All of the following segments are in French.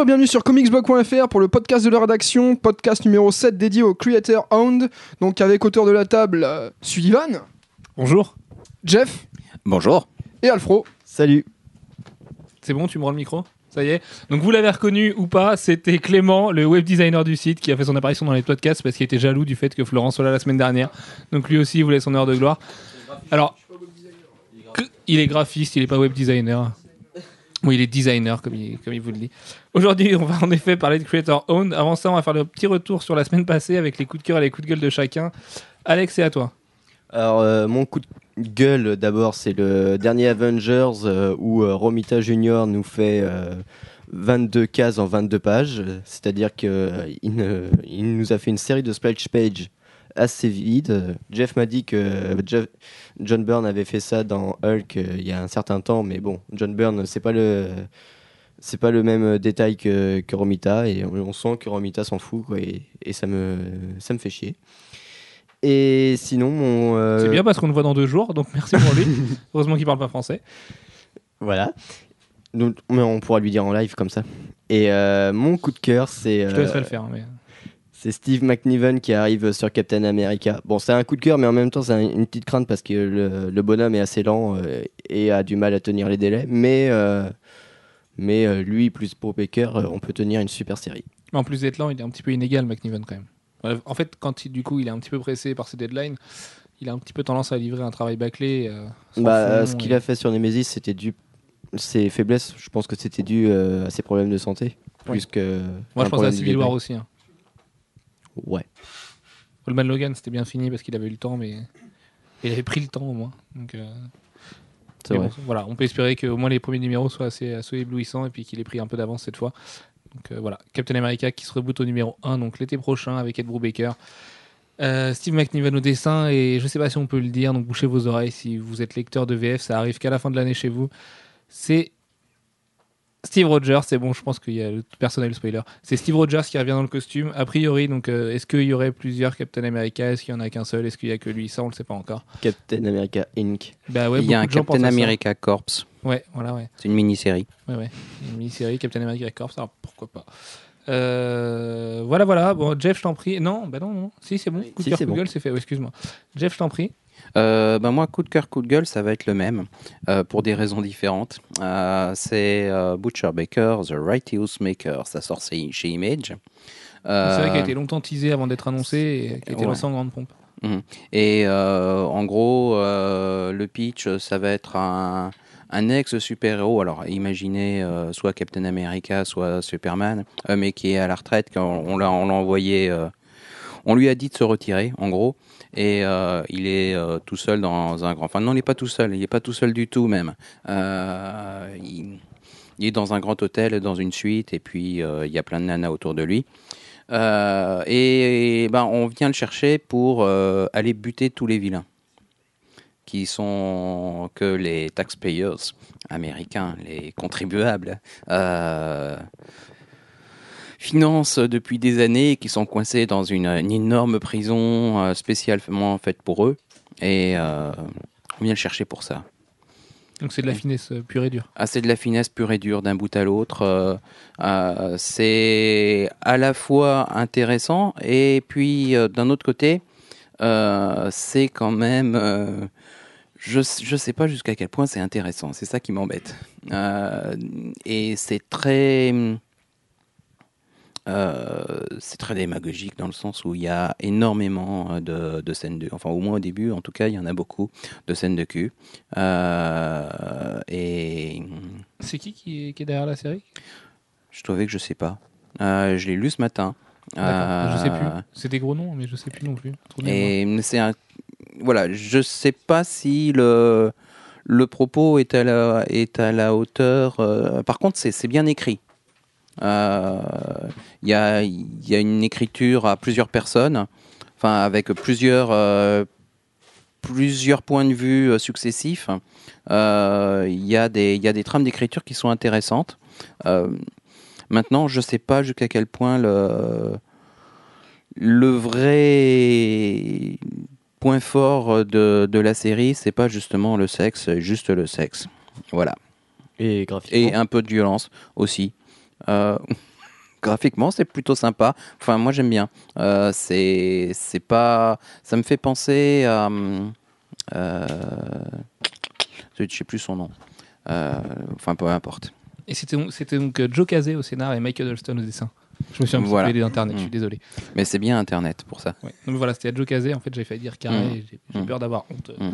Bonjour et bienvenue sur comicsblog.fr pour le podcast de la rédaction, podcast numéro 7 dédié au Creator Owned. Donc avec auteur de la table, euh, Sullivan, Bonjour. Jeff Bonjour. et Alfro. Salut. C'est bon, tu me rends le micro? Ça y est. Donc vous l'avez reconnu ou pas, c'était Clément, le web designer du site, qui a fait son apparition dans les podcasts parce qu'il était jaloux du fait que Florent soit là la semaine dernière. Donc lui aussi, il voulait son heure de gloire. Alors, il est graphiste, il n'est pas web designer. Oui, il est designer, comme il, comme il vous le dit. Aujourd'hui, on va en effet parler de Creator Own. Avant ça, on va faire le petit retour sur la semaine passée avec les coups de cœur et les coups de gueule de chacun. Alex, c'est à toi. Alors, euh, mon coup de gueule, d'abord, c'est le dernier Avengers euh, où euh, Romita Junior nous fait euh, 22 cases en 22 pages. C'est-à-dire qu'il il nous a fait une série de splash pages assez vide. Jeff m'a dit que John Byrne avait fait ça dans Hulk il y a un certain temps, mais bon, John Byrne, c'est pas le. C'est pas le même détail que, que Romita et on, on sent que Romita s'en fout quoi, et, et ça, me, ça me fait chier. Et sinon, mon. euh, C'est bien parce qu'on le voit dans deux jours, donc merci pour lui. Heureusement qu'il parle pas français. Voilà. Donc, mais on pourra lui dire en live comme ça. Et euh, mon coup de cœur, c'est Je te euh, laisserai le faire. Mais... c'est Steve McNiven qui arrive sur Captain America. Bon, c'est un coup de cœur, mais en même temps, c'est un- une petite crainte parce que le, le bonhomme est assez lent euh, et a du mal à tenir les délais. Mais, euh, mais euh, lui, plus pour Baker, euh, on peut tenir une super série. Mais en plus d'être lent, il est un petit peu inégal, McNiven, quand même. En fait, quand il, du coup, il est un petit peu pressé par ses deadlines, il a un petit peu tendance à livrer un travail bâclé. euh, Bah, fond ce qu'il et- a fait sur Nemesis, c'était dû. Ses faiblesses, je pense que c'était dû euh, à ses problèmes de santé. Plus que. Moi, je pense à Civil War aussi. Hein. Ouais. Coleman Logan, c'était bien fini parce qu'il avait eu le temps, mais il avait pris le temps au moins. Donc, euh, C'est mais vrai. bon, voilà, on peut espérer qu'au moins les premiers numéros soient assez, assez éblouissants et puis qu'il ait pris un peu d'avance cette fois. Donc euh, voilà, Captain America qui se reboot au numéro 1, donc l'été prochain avec Ed Brubaker. Euh, Steve McNiven au dessin et je sais pas si on peut le dire, donc bouchez vos oreilles si vous êtes lecteur de VF, ça arrive qu'à la fin de l'année chez vous. C'est Steve Rogers, c'est bon, je pense qu'il y a le personnel spoiler. C'est Steve Rogers qui revient dans le costume. A priori, donc euh, est-ce qu'il y aurait plusieurs Captain America? Est-ce qu'il y en a qu'un seul? Est-ce qu'il y a que lui? Ça, on le sait pas encore. Captain America Inc. Bah ouais, il y a un Captain. America Corps. Ouais, voilà, ouais. C'est une mini-série. Ouais, ouais. Une mini-série Captain America Corps, alors pourquoi pas. Euh, voilà, voilà. Bon, Jeff, je t'en prie. Non, bah non, non. Si, c'est bon. Coup de cœur, c'est bon. fait. Excuse-moi. Jeff, je t'en prie. Euh, ben moi, coup de cœur, coup de gueule, ça va être le même, euh, pour des raisons différentes. Euh, c'est Butcher Baker, The Righteous Maker, ça sort chez Image. C'est vrai qu'il a été longtemps teasé avant d'être annoncé et qui a été Ouais. lancé en grande pompe. Et euh, en gros, le pitch, ça va être un, un ex-super-héros. Alors, imaginez euh, soit Captain America, soit Superman, euh, mais qui est à la retraite. Quand on l'a on l'a envoyé, euh, on lui a dit de se retirer, en gros. Et euh, il est euh, tout seul dans un grand. Enfin, non, il n'est pas tout seul. Il n'est pas tout seul du tout, même. Euh, il, est dans un grand hôtel, dans une suite, et puis il y a plein de nanas autour de lui. Et, ben, on vient le chercher pour aller buter tous les vilains, qui sont que les taxpayers américains, les contribuables, financent depuis des années, et qui sont coincés dans une, une énorme prison euh, spécialement faite pour eux. Et euh, on vient le chercher pour ça. Donc c'est de la finesse euh, pure et dure. Ah, c'est de la finesse pure et dure d'un bout à l'autre. Euh, euh, c'est à la fois intéressant et puis euh, d'un autre côté, c'est quand même. je je sais pas jusqu'à quel point c'est intéressant. C'est ça qui m'embête. Et c'est très. Euh, c'est très démagogique dans le sens où il y a énormément de, de scènes de, enfin au moins au début en tout cas il y en a beaucoup de scènes de cul Euh, et C'est qui qui est, qui est derrière la série? Je trouvais que je sais pas. Euh, je l'ai lu ce matin. Je sais Euh, plus. C'est des gros noms, mais je sais plus non plus. Et c'est un. Voilà, je sais pas si le, le propos est à la, est à la hauteur. euh, par contre, c'est bien écrit. Euh, Il y, a, il y a une écriture à plusieurs personnes, enfin avec plusieurs, euh, plusieurs points de vue euh, successifs. Euh, Il y, a des- il y a des trames d'écriture qui sont intéressantes. Euh, maintenant, je sais pas jusqu'à quel point le, le vrai point fort de, de la série, c'est pas justement le sexe, juste le sexe. Voilà. Et graphiquement. Et un peu de violence aussi. Euh, graphiquement, c'est plutôt sympa. Enfin, moi, j'aime bien. Euh, c'est, c'est pas. Ça me fait penser à. Euh, je sais plus son nom. Enfin, peu importe. Et c'était donc, Joe Casey au scénar et Michael Alston au dessin. Je me suis un Voilà. peu d'internet, je suis Mm. désolé. Mais c'est bien Internet pour ça. Ouais. Donc voilà, c'était à Joe Casey. En fait, j'ai failli dire carré. Mm. et J'ai, Mm. peur d'avoir honte Mm.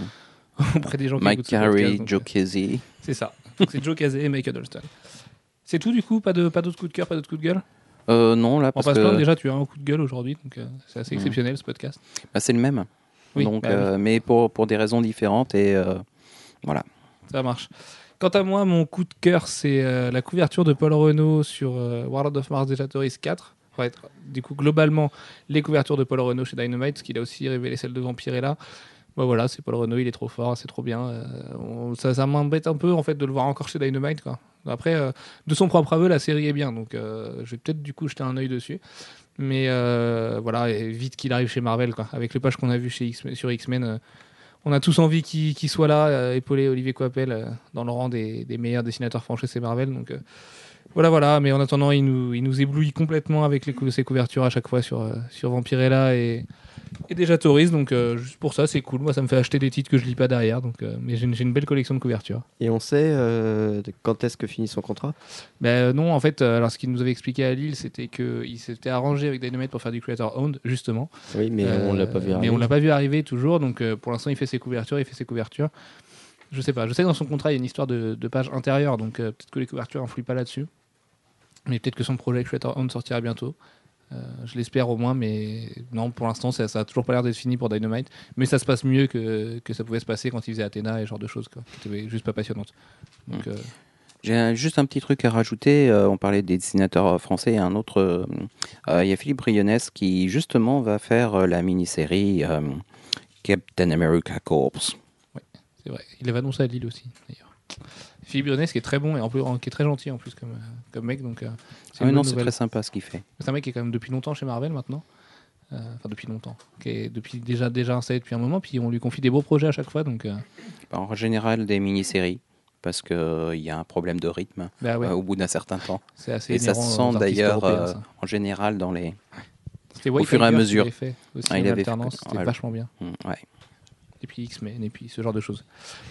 auprès des gens qui Mike donc, Joe Casey. C'est ça. C'est Joe Casey et Michael Alston. C'est tout du coup Pas, de, pas d'autres coups de cœur, pas d'autres coups de gueule? Euh, non, là, On parce passe que plein. Déjà, tu as un coup de gueule aujourd'hui, donc euh, c'est assez exceptionnel ce podcast. bah, c'est le même. Oui, Donc, bah oui. euh, mais pour, pour des raisons différentes. Et voilà. Ça marche. Quant à moi, mon coup de cœur, c'est la couverture de Paul Renault sur World of Mars 4. Ça va être, du coup, globalement, les couvertures de Paul Renault chez Dynamite, parce qu'il a aussi révélé celle de Vampirella. Bah voilà, c'est Paul Renault, il est trop fort, c'est trop bien. On- ça ça m'embête un peu en fait de le voir encore chez Dynamite. Quoi. Après, euh, de son propre aveu, la série est bien, donc euh, je vais peut-être du coup jeter un œil dessus. Mais euh, voilà, vite qu'il arrive chez Marvel, avec le page qu'on a vu chez sur X-Men. on a tous envie qu'il soit là, épauler Olivier Coipel dans le rang des, meilleurs dessinateurs français, c'est Marvel. Donc voilà, voilà. Mais en attendant, il nous, il nous éblouit complètement avec les, cou- ses couvertures à chaque fois sur, euh, sur Vampirella et, et déjà Toris. Donc euh, juste pour ça, c'est cool. Moi, ça me fait acheter des titres que je lis pas derrière. Donc, euh, mais j'ai une, une belle collection de couvertures. Et on sait quand est-ce que finit son contrat? Ben non, en fait, alors ce qu'il nous avait expliqué à Lille, c'était qu'il s'était arrangé avec Dynamite pour faire du creator owned, justement. Oui, mais on l'a pas vu Euh, Mais arriver. on l'a pas vu arriver toujours. Donc pour l'instant, il fait ses couvertures, il fait ses couvertures. Je sais pas. Je sais que dans son contrat, il y a une histoire de, de page intérieure, donc euh, peut-être que les couvertures influent pas là-dessus. Mais peut-être que son projet Creator Own sortira bientôt. Euh, je l'espère au moins, mais non, pour l'instant, ça, ça a toujours pas l'air d'être fini pour Dynamite. Mais ça se passe mieux que, que ça pouvait se passer quand il faisait Athéna et ce genre de choses, quoi, qui étaient juste pas passionnantes. Donc, euh, J'ai juste un petit truc à rajouter. euh, on parlait des dessinateurs français. et Un autre, il y a Philippe Brionnes qui justement va faire la mini-série Captain America Corps. C'est vrai. Il l'avait annoncé à Lille aussi, d'ailleurs. Philippe Brionès qui est très bon et en plus qui est très gentil en plus comme, euh, comme mec donc euh, c'est Ah non, c'est très sympa ce qu'il fait. C'est un mec qui est quand même depuis longtemps chez Marvel maintenant. Euh, Enfin, depuis longtemps. Qui est depuis, déjà, déjà installé depuis un moment. Puis on lui confie des beaux projets à chaque fois. Donc, euh, En général, des mini-séries. Parce qu'il y a un problème de rythme bah ouais, au bout d'un certain temps. c'est assez Et ça se sent d'ailleurs en général dans les. Au fur et à mesure. l'avait fait aussi Ah, il avait fait-. C'était ouais. vachement bien. Ouais. Et puis X-Men, et puis ce genre de choses.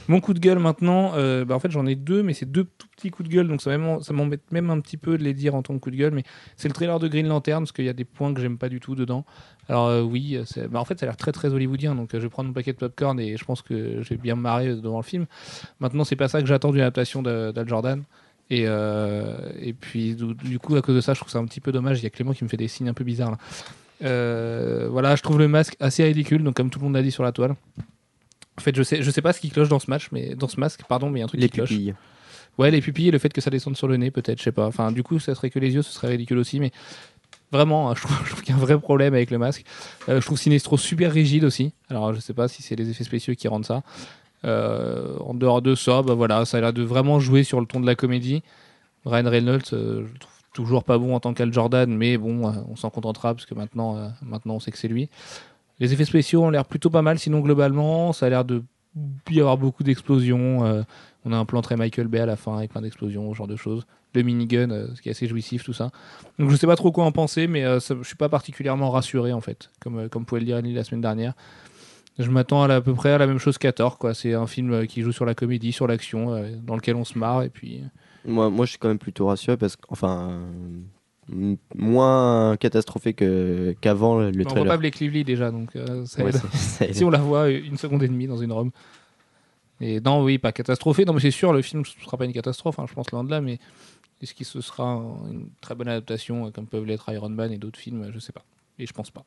Mon coup de gueule maintenant, euh, bah, en fait j'en ai deux, mais c'est deux tout petits coups de gueule, donc ça m'em- ça m'embête même un petit peu de les dire en tant que coup de gueule, mais c'est le trailer de Green Lantern, parce qu'il y a des points que j'aime pas du tout dedans. Alors euh, oui, bah, en fait ça a l'air très très hollywoodien, donc euh, je vais prendre mon paquet de popcorn et je pense que j'ai bien marré devant le film. Maintenant c'est pas ça que j'attends d'une adaptation d'Al Jordan. Et, puis du, du coup à cause de ça je trouve ça un petit peu dommage, il y a Clément qui me fait des signes un peu bizarres là. Voilà, je trouve le masque assez ridicule, donc comme tout le monde l'a dit sur la toile. En fait, je sais, je sais pas ce qui cloche dans ce match, mais dans ce masque, pardon, mais il y a un truc Les qui cloche. pupilles. Ouais, les pupilles et le fait que ça descende sur le nez, peut-être, je sais pas. Enfin, du coup, ça serait que les yeux, ce serait ridicule aussi, mais vraiment, hein, je trouve, trouve qu'il y a un vrai problème avec le masque. Euh, je trouve Sinestro super rigide aussi. Alors, je sais pas si c'est les effets spéciaux qui rendent ça. Euh, en dehors de ça, bah voilà, ça a l'air de vraiment jouer sur le ton de la comédie. Ryan Reynolds, euh, je le trouve toujours pas bon en tant qu'Al Jordan, mais bon, euh, on s'en contentera parce que maintenant, maintenant, on sait que c'est lui. Les effets spéciaux ont l'air plutôt pas mal, sinon globalement, ça a l'air de y avoir beaucoup d'explosions. euh, on a un plan très Michael Bay à la fin avec plein d'explosions, ce genre de choses. Le minigun, euh, ce qui est assez jouissif, tout ça. Donc je sais pas trop quoi en penser, mais euh, ça- je suis pas particulièrement rassuré en fait, comme, euh, comme pouvait le dire Annie la semaine dernière. Je m'attends à, à peu près à la même chose qu'Ator, quoi. C'est un film euh, qui joue sur la comédie, sur l'action, dans lequel on se marre, et puis. Moi, moi, je suis quand même plutôt rassuré parce que, enfin, moins catastrophé que qu'avant le Mais on voit trailer. pas Blake Lively déjà, donc euh, ça Ouais, aide. c'est- ça aide. si on la voit une seconde et demie dans une robe. Et non, oui, pas catastrophé. Non, mais c'est sûr, le film ne sera pas une catastrophe, hein, je pense, loin de là, mais est-ce que ce sera un- une très bonne adaptation, euh, comme peuvent l'être Iron Man et d'autres films? Je sais pas. Et je pense pas.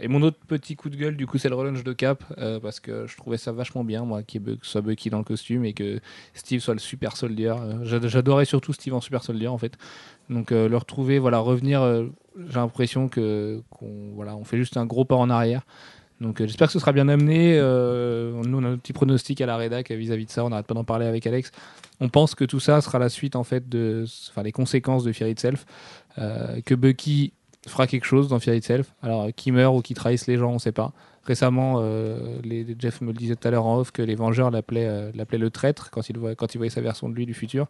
Et mon autre petit coup de gueule, du coup, c'est le relaunch de Cap, euh, parce que je trouvais ça vachement bien, moi, qu'il soit Bucky dans le costume et que Steve soit le super soldier. Euh, j'a- J'adorais surtout Steve en super soldier, en fait. Donc, euh, le retrouver, voilà, revenir, j'ai l'impression qu'on voilà, on fait juste un gros pas en arrière. Donc j'espère que ce sera bien amené. Nous on a un petit pronostic à la rédac vis-à-vis de ça. On n'arrête pas d'en parler avec Alex. On pense que tout ça sera la suite en fait de, les conséquences de Fear Itself. Que Bucky fera quelque chose dans Fear Itself. Alors, qui meurt ou qui trahisse les gens, on sait pas. Récemment, euh, Jeff me le disait tout à l'heure en off que les Vengeurs l'appelaient euh, le traître quand il, voyait sa version de lui du futur.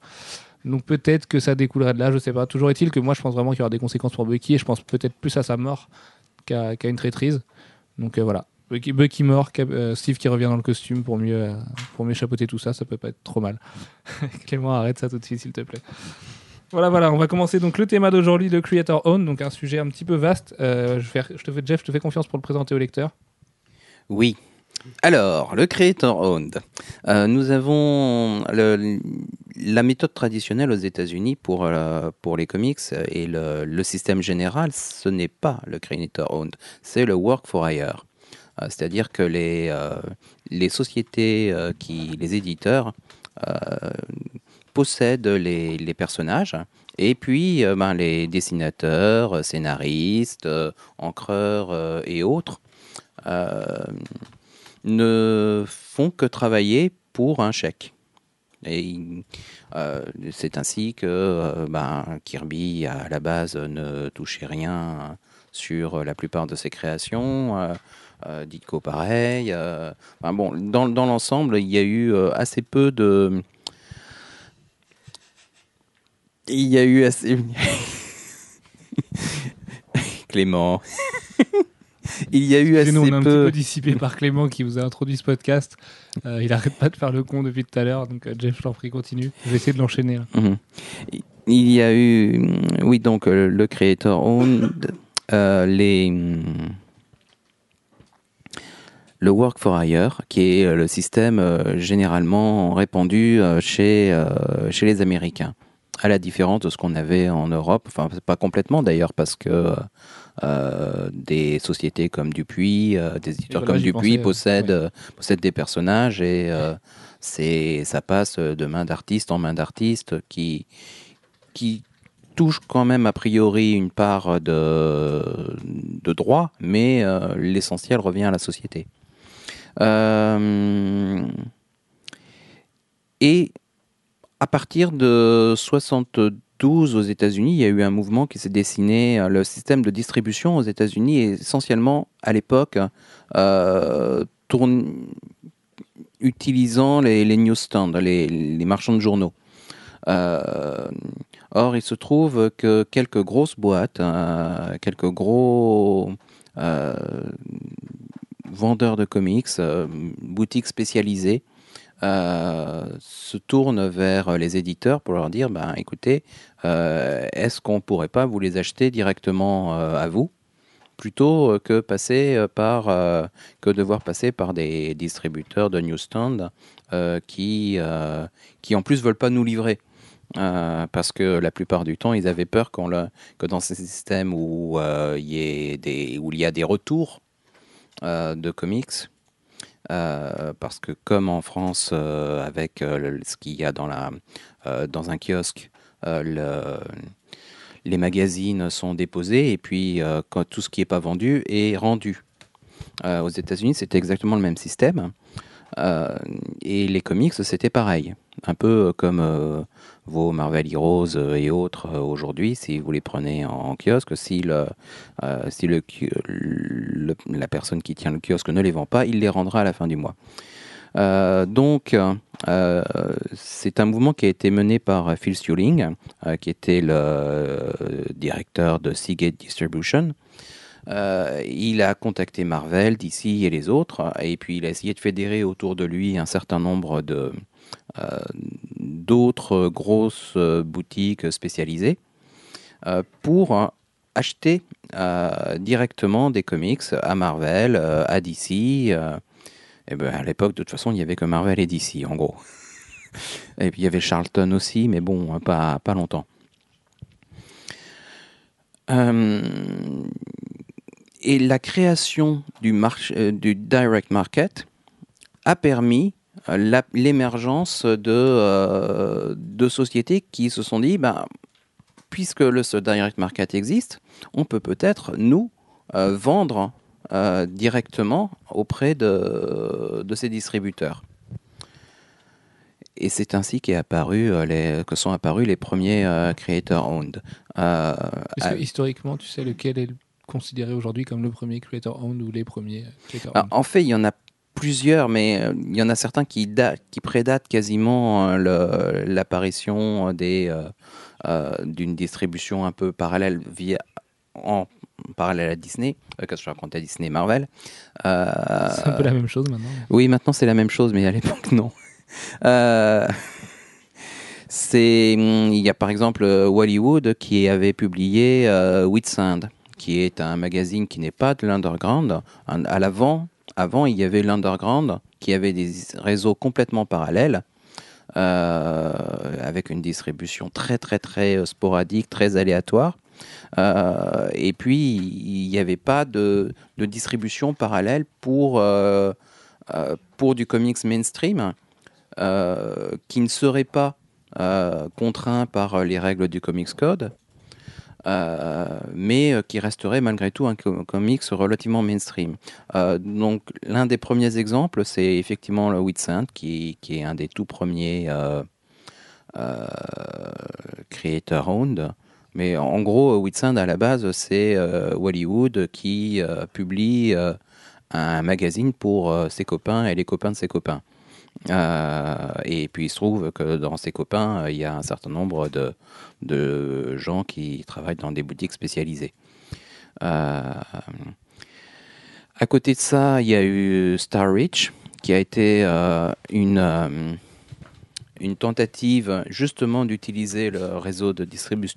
Donc peut-être que ça découlerait de là, je sais pas. Toujours est-il que moi je pense vraiment qu'il y aura des conséquences pour Bucky et je pense peut-être plus à sa mort qu'à une traîtrise. Donc euh, voilà. Bucky, mort, euh, Steve qui revient dans le costume pour mieux, euh, pour mieux chapeauter tout ça, ça peut pas être trop mal. Clément, arrête ça tout de suite s'il te plaît. Voilà, voilà, on va commencer donc le thème d'aujourd'hui, le Creator Own, donc un sujet un petit peu vaste. Euh, je, te fais, Jeff, je te fais confiance pour le présenter au lecteur. Oui. Alors, le Creator Owned. Euh, nous avons la méthode traditionnelle aux États-Unis pour, euh, pour les comics et le, système général, ce n'est pas le Creator Owned, c'est le Work for Hire. C'est-à-dire que les, les sociétés, qui, les éditeurs, euh, possèdent les, personnages et puis euh, ben, les dessinateurs, scénaristes, euh, encreurs euh, et autres euh, ne font que travailler pour un chèque. Et euh, c'est ainsi que euh, ben, Kirby, à la base, ne touchait rien sur la plupart de ses créations. Euh, euh, Ditko, pareil. euh, enfin, bon, dans, dans l'ensemble, il y a eu euh, assez peu de. Il y a eu assez. Clément. il y a eu assez Nous, on est un petit peu. peu dissipé par Clément qui vous a introduit ce podcast. Euh, il arrête pas de faire le con depuis tout à l'heure, donc euh, Jeff, je t'en prie, continue. Je vais essayer de l'enchaîner. Mhm. Il y a eu, hum, oui, donc euh, le Creator Owned, euh, les, hum, le Work for Hire, qui est le système euh, généralement répandu euh, chez, euh, chez les Américains, à la différence de ce qu'on avait en Europe, enfin pas complètement d'ailleurs, parce que euh, des sociétés comme Dupuis, euh, des éditeurs voilà, comme Dupuis pensais, euh, possèdent, ouais. euh, possèdent des personnages et euh, c'est ça passe de main d'artiste en main d'artiste qui qui touche quand même a priori une part de, de droit, mais euh, l'essentiel revient à la société. Euh, et à partir de 72 aux États-Unis, il y a eu un mouvement qui s'est dessiné. euh, Le système de distribution aux États-Unis est essentiellement à l'époque euh, utilisant les, les newsstands, les, les marchands de journaux. Euh, or, il se trouve que quelques grosses boîtes, quelques gros vendeurs de comics, boutiques spécialisées, se tournent vers les éditeurs pour leur dire, ben, écoutez, euh, est-ce qu'on pourrait pas vous les acheter directement euh, à vous plutôt euh, que passer euh, par euh, que devoir passer par des distributeurs de newsstand euh, qui euh, en plus veulent pas nous livrer Euh, parce que la plupart du temps ils avaient peur que dans ces systèmes où euh, il y a des retours euh, de comics euh, parce que comme en France euh, avec euh, ce qu'il y a dans la dans un kiosque le- les magazines sont déposés et puis tout ce qui n'est pas vendu est rendu. Aux États-Unis, c'était exactement le même système. Euh, et les comics, c'était pareil. Un peu comme euh, vos Marvel Heroes euh, et autres aujourd'hui, si vous les prenez en, kiosque, si, la personne qui tient le kiosque ne les vend pas, il les rendra à la fin du mois. Donc, c'est un mouvement qui a été mené par Phil Stuling, euh, qui était le directeur de Seagate Distribution. Euh, il a contacté Marvel, DC et les autres, et puis il a essayé de fédérer autour de lui un certain nombre de euh, d'autres grosses euh, boutiques spécialisées pour acheter directement des comics à Marvel, à DC. et ben, à l'époque, de toute façon, il n'y avait que Marvel et DC, en gros. Et puis il y avait Charlton aussi, mais bon, pas, pas longtemps. Euh, et la création du, marché, euh, du direct market a permis euh, l'émergence de, euh, de sociétés qui se sont dit, ben, puisque le ce direct market existe, on peut peut-être, nous, euh, vendre euh, directement auprès de, de ces distributeurs. et c'est ainsi qu'est apparu, les, que sont apparus les premiers euh, creator owned. Euh, Est-ce que historiquement, tu sais lequel est considéré aujourd'hui comme le premier creator owned ou les premiers creator Ah, owned en fait, il y en a plusieurs, mais euh, il y en a certains qui, da- qui prédatent quasiment euh, l'apparition des, euh, euh, d'une distribution un peu parallèle via en parallèle à Disney, euh, que je racontais Disney Marvel. Euh, C'est un peu la même chose maintenant. Oui, maintenant c'est la même chose, mais à l'époque non. Euh, c'est, il y a par exemple euh, Hollywood qui avait publié euh, Whitsand, qui est un magazine qui n'est pas de l'underground. Un- À l'avant, avant il y avait l'underground qui avait des réseaux complètement parallèles. euh, avec une distribution très très très euh, sporadique, très aléatoire. Euh, et puis il n'y avait pas de, distribution parallèle pour, pour du comics mainstream qui ne serait pas contraint par les règles du Comics Code, mais euh, qui resterait malgré tout un co- comics relativement mainstream. Euh, donc l'un des premiers exemples, c'est effectivement le Whitsand, qui, est un des tout premiers euh, euh, creator owned. Mais en gros, Whitsand à la base, c'est Hollywood qui publie un magazine pour ses copains et les copains de ses copains. Euh, et puis il se trouve que dans ses copains, euh, il y a un certain nombre de, de gens qui travaillent dans des boutiques spécialisées. Euh, à côté de ça, il y a eu Star Reach, qui a été une, une tentative justement d'utiliser le réseau de, distribu-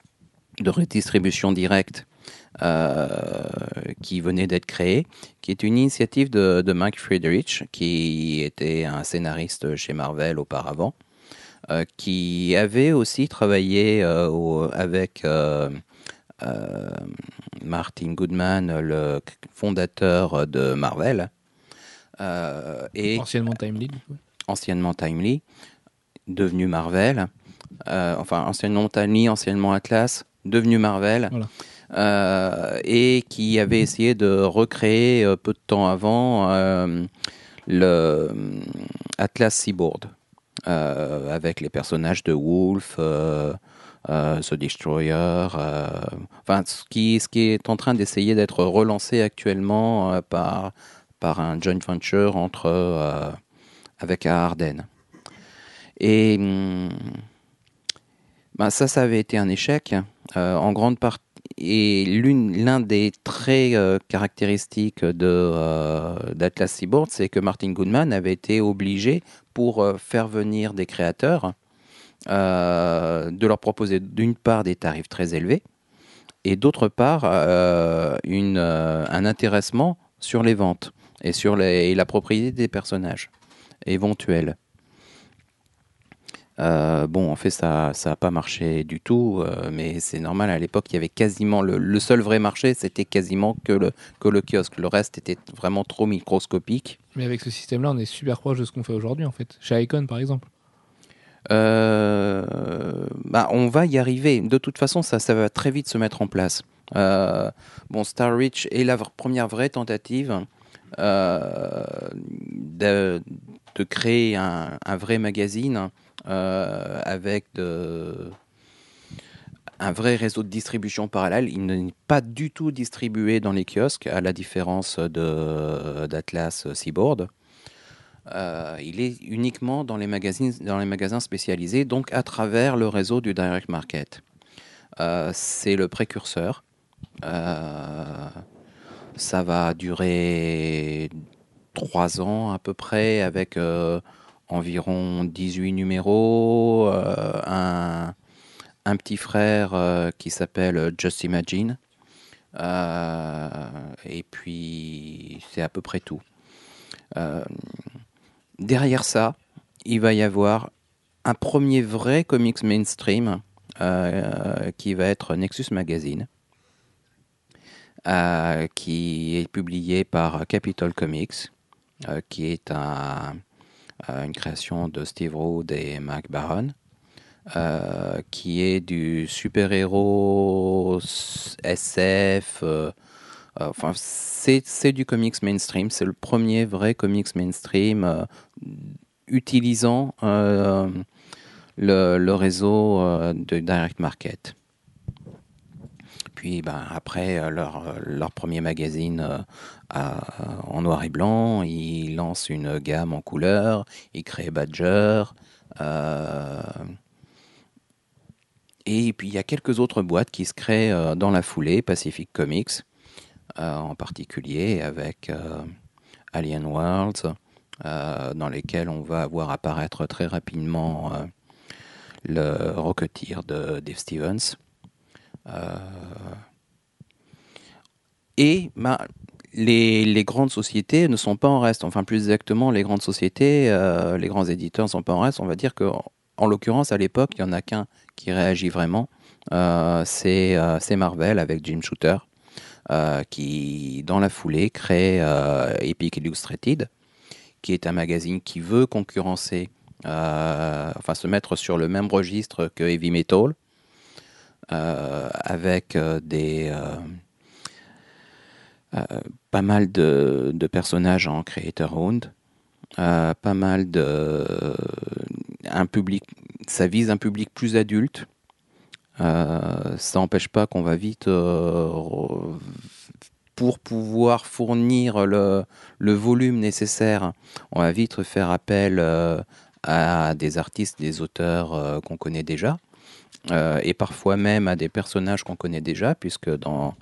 de redistribution directe qui venait d'être créé, qui est une initiative de, de Mike Friedrich, qui était un scénariste chez Marvel auparavant, euh, qui avait aussi travaillé euh, au- avec euh, euh, Martin Goodman, le fondateur de Marvel, euh, et Anciennement Timely, anciennement Timely, devenu Marvel, euh, enfin anciennement Timely, anciennement Atlas, devenu Marvel, Voilà. Euh, et qui avait essayé de recréer euh, peu de temps avant euh, le Atlas Seaboard, avec les personnages de Wolf, The Destroyer, enfin ce qui, est en train d'essayer d'être relancé actuellement par, par un joint venture entre avec Arden. Et hum, ben, ça, ça avait été un échec en grande partie. Et l'un des traits euh, caractéristiques de euh, d'Atlas Seaboard, c'est que Martin Goodman avait été obligé, pour euh, faire venir des créateurs, de leur proposer d'une part des tarifs très élevés et d'autre part un intéressement sur les ventes et sur et la propriété des personnages éventuels. Euh, bon, en fait, ça n'a pas marché du tout, euh, mais c'est normal. À l'époque, il y avait quasiment le, le seul vrai marché, c'était quasiment que le, que le kiosque. Le reste était vraiment trop microscopique. Mais avec ce système-là, on est super proche de ce qu'on fait aujourd'hui, en fait. Chez Icon, par exemple. Euh, bah, on va y arriver. De toute façon, ça, ça va très vite se mettre en place. Bon, Star Reach est la première vraie tentative de, de créer un, un vrai magazine euh, avec un vrai réseau de distribution parallèle. Il n'est pas du tout distribué dans les kiosques, à la différence d'Atlas Seaboard. Euh, il est uniquement dans les, magazines, dans les magasins spécialisés, donc à travers le réseau du direct market. Euh, c'est le précurseur. Ça va durer trois ans à peu près, avec environ 18 numéros, euh, un, un petit frère euh, qui s'appelle Just Imagine. Euh, et puis, c'est à peu près tout. Derrière ça, il va y avoir un premier vrai comics mainstream qui va être Nexus Magazine, qui est publié par Capitol Comics, qui est un- une création de Steve Rood et Mark Baron. euh, qui est du super-héros SF, euh, euh, enfin c'est du comics mainstream, c'est le premier vrai comics mainstream euh, utilisant euh, le, le réseau euh, de Direct Market. Puis ben, après euh, leur, leur premier magazine euh, en noir et blanc, ils lancent une gamme en couleur, ils créent Badger. euh, et puis il y a quelques autres boîtes qui se créent euh, dans la foulée, Pacific Comics euh, en particulier, avec euh, Alien Worlds, euh, dans lesquels on va voir apparaître très rapidement euh, le Rocketeer de Dave Stevens. Euh, et bah, les, grandes sociétés ne sont pas en reste. Enfin, plus exactement, les grandes sociétés, euh, les grands éditeurs ne sont pas en reste. On va dire que, en, en l'occurrence, à l'époque, il n'y en a qu'un qui réagit vraiment. Euh, c'est Marvel avec Jim Shooter, qui, dans la foulée, crée Epic Illustrated, qui est un magazine qui veut concurrencer, enfin se mettre sur le même registre que Heavy Metal, avec euh, des euh, euh, pas mal de, personnages en creator owned, euh, pas mal de un public, ça vise un public plus adulte. Euh, ça n'empêche pas qu'on va vite euh, pour pouvoir fournir le, volume nécessaire, on va vite faire appel euh, à des artistes, des auteurs euh, qu'on connaît déjà, euh, et parfois même à des personnages qu'on connaît déjà, puisque dans,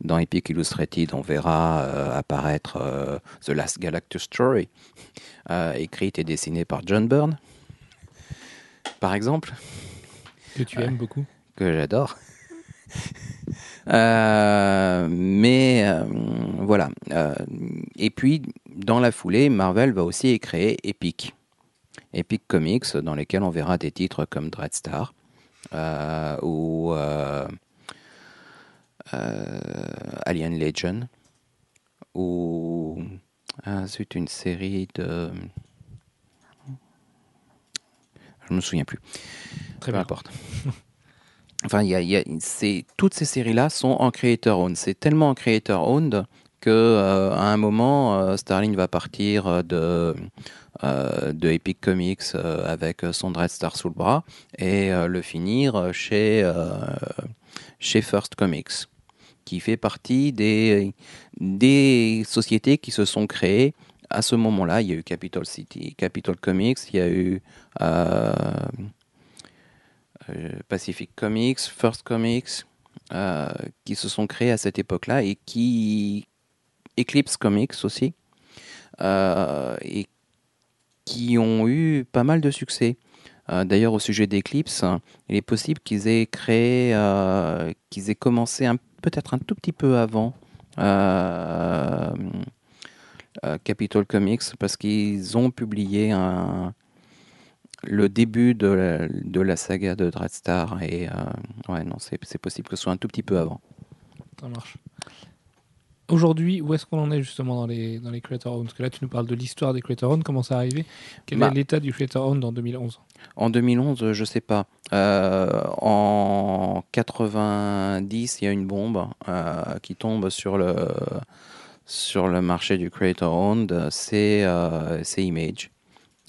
dans Epic Illustrated, on verra euh, apparaître euh, The Last Galactus Story, écrite et dessinée par John Byrne, par exemple Que tu aimes beaucoup. que j'adore. Mais voilà. Et puis, dans la foulée, Marvel va aussi créer Epic. Epic Comics, dans lesquels on verra des titres comme Dreadstar ou euh, euh, Alien Legion ou ah, c'est une série de je me souviens plus Très peu bien. importe. Enfin, y a, y a- toutes ces séries-là sont en creator owned. C'est tellement en creator owned que euh, à un moment, euh, Starling va partir euh, de euh, de Epic Comics euh, avec son Dread Star sous le bras et euh, le finir chez euh, chez First Comics, qui fait partie des des sociétés qui se sont créées à ce moment-là. Il y a eu Capital City, Capital Comics, il y a eu euh, euh, Pacific Comics, First Comics, euh, qui se sont créés à cette époque-là et qui Eclipse Comics aussi, euh, qui ont eu pas mal de succès. Euh, D'ailleurs, au sujet d'Eclipse, il est possible qu'ils aient créé, euh, qu'ils aient commencé peut-être un tout petit peu avant euh, euh, Capitol Comics, parce qu'ils ont publié le début de la, de la saga de Dreadstar. Et ouais, non, c'est possible que ce soit un tout petit peu avant. Ça marche. Aujourd'hui, où est-ce qu'on en est justement dans les, dans les Creator Owned? Parce que là, tu nous parles de l'histoire des Creator Owned, comment ça arrivé? Quel Bah. est l'état du Creator Owned en 2011 En 2011, je sais pas. Euh, en 90, il y a une bombe euh, qui tombe sur le sur le marché du creator owned. C'est euh, Image,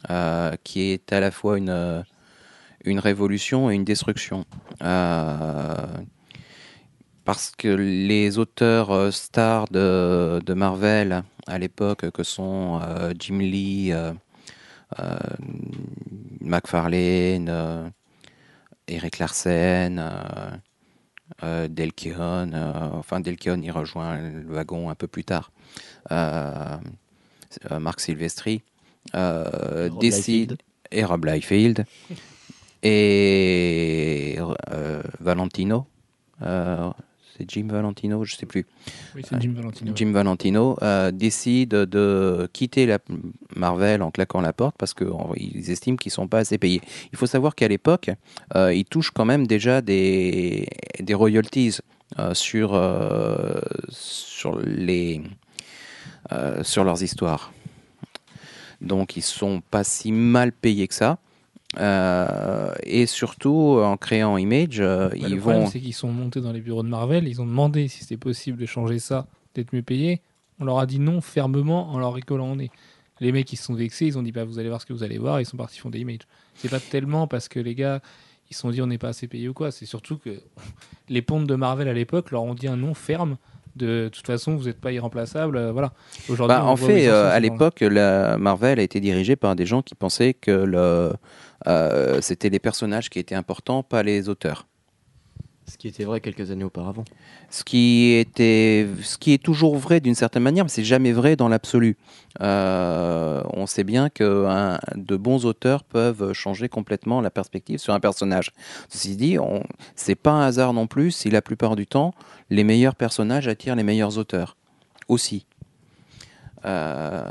euh, qui est à la fois une une révolution et une destruction. Parce que les auteurs euh, stars de, de Marvel à l'époque, que sont euh, Jim Lee, euh, euh, McFarlane, Eric Larsen, Delkion, enfin Delkion il rejoint le wagon un peu plus tard, Marc Silvestri, décide, et Rob Liefeld, et Valentino, c'est Jim Valentino, je sais plus. Oui, c'est Jim Valentino. Jim Valentino euh, décide de quitter la Marvel en claquant la porte parce qu'ils estiment qu'ils sont pas assez payés. Il faut savoir qu'à l'époque, euh, ils touchent quand même déjà des, des royalties euh, sur, sur, les, sur leurs histoires. Donc ils sont pas si mal payés que ça. Euh, et surtout, en créant Image, euh, Bah, ils le problème, vont... c'est qu'ils sont montés dans les bureaux de Marvel, ils ont demandé si c'était possible de changer ça, d'être mieux payé. On leur a dit non fermement en leur rigolant au nez. Les mecs, ils se sont vexés, ils ont dit, bah, vous allez voir ce que vous allez voir, et ils sont partis fonder Image. C'est pas tellement parce que les gars, ils se sont dit, on n'est pas assez payé ou quoi. C'est surtout que les pontes de Marvel à l'époque leur ont dit un nom ferme. De toute façon, vous n'êtes pas irremplaçable. euh, voilà. Aujourd'hui, Bah, en fait, euh, à l'époque, la Marvel a été dirigée par des gens qui pensaient que le, euh, c'était les personnages qui étaient importants, pas les auteurs. Ce qui était vrai quelques années auparavant. Ce qui, était, ce qui est toujours vrai d'une certaine manière, mais c'est jamais vrai dans l'absolu. Euh, on sait bien que un- de bons auteurs peuvent changer complètement la perspective sur un personnage. Ceci dit, c'est pas un hasard non plus si la plupart du temps, les meilleurs personnages attirent les meilleurs auteurs aussi. Euh,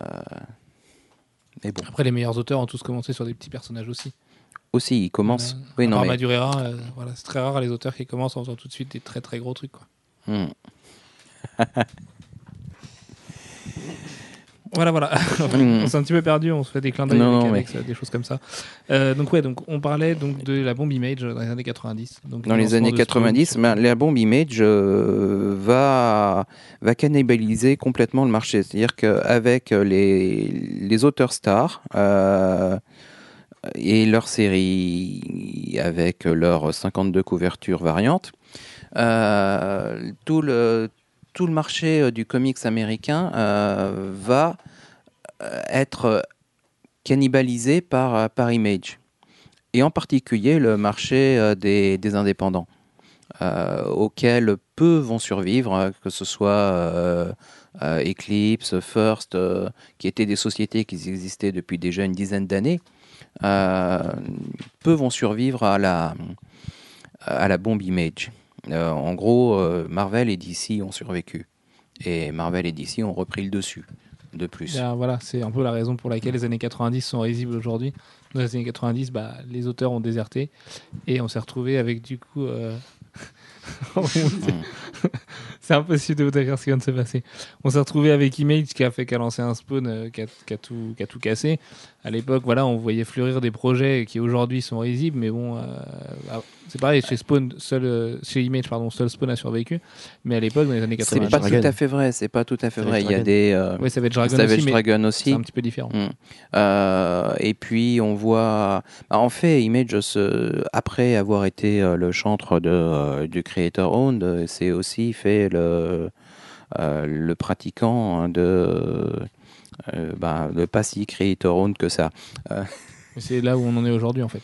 Mais bon, Après, les meilleurs auteurs ont tous commencé sur des petits personnages aussi. aussi, ils commencent. Euh, oui, non, mais- euh, voilà, c'est très rare les auteurs qui commencent en faisant tout de suite des très très gros trucs. Quoi. Hmm. Voilà, voilà. Hmm. on s'est un petit peu perdu, on se fait des clins d'œil avec euh, des choses comme ça. Euh, donc ouais, donc on parlait donc de la bombe image dans les années 90. Donc Dans le les années de 90, Spawn, ben, la bombe image euh, va, va cannibaliser complètement le marché. C'est-à-dire qu'avec les, les auteurs stars euh, et leurs séries, avec leurs 52 couvertures variantes, euh, tout, le, tout le marché euh, du comics américain euh, va euh, être cannibalisé par, Image et en particulier le marché des, indépendants, auxquels peu vont survivre, euh, que ce soit Eclipse, First, qui étaient des sociétés qui existaient depuis déjà une dizaine d'années, peu vont survivre à la bombe Image. Euh, en gros, euh, Marvel et DC ont survécu. Et Marvel et DC ont repris le dessus, de plus. Là, voilà, c'est un peu la raison pour laquelle les années 90 sont risibles aujourd'hui. Dans les années 90, bah, les auteurs ont déserté et on s'est retrouvé avec du coup. c'est impossible de vous décrire ce qui vient de se passer. On s'est retrouvé avec Image qui a fait qu'à lancer un spawn euh, qui, a, qui a tout, qui a tout cassé. À l'époque, voilà, on voyait fleurir des projets qui aujourd'hui sont risibles, mais bon, euh, ah, c'est pareil. Chez Spawn, seul, euh, chez Image, pardon, seul Spawn a survécu. Mais à l'époque, dans les années C'est 90, pas Dragon. tout à fait vrai, c'est pas tout à fait vrai. Il y a des euh, ouais, Savage Dragon Savage aussi, Dragon c'est aussi. un petit peu différent. Mm. Euh, et puis on voit, bah, en fait, Image, après avoir été le chantre de, euh, du Creator Owned, euh, c'est aussi fait le, euh, le pratiquant hein, de, euh, bah, de pas si Creator Owned que ça. C'est là où on en est aujourd'hui, en fait.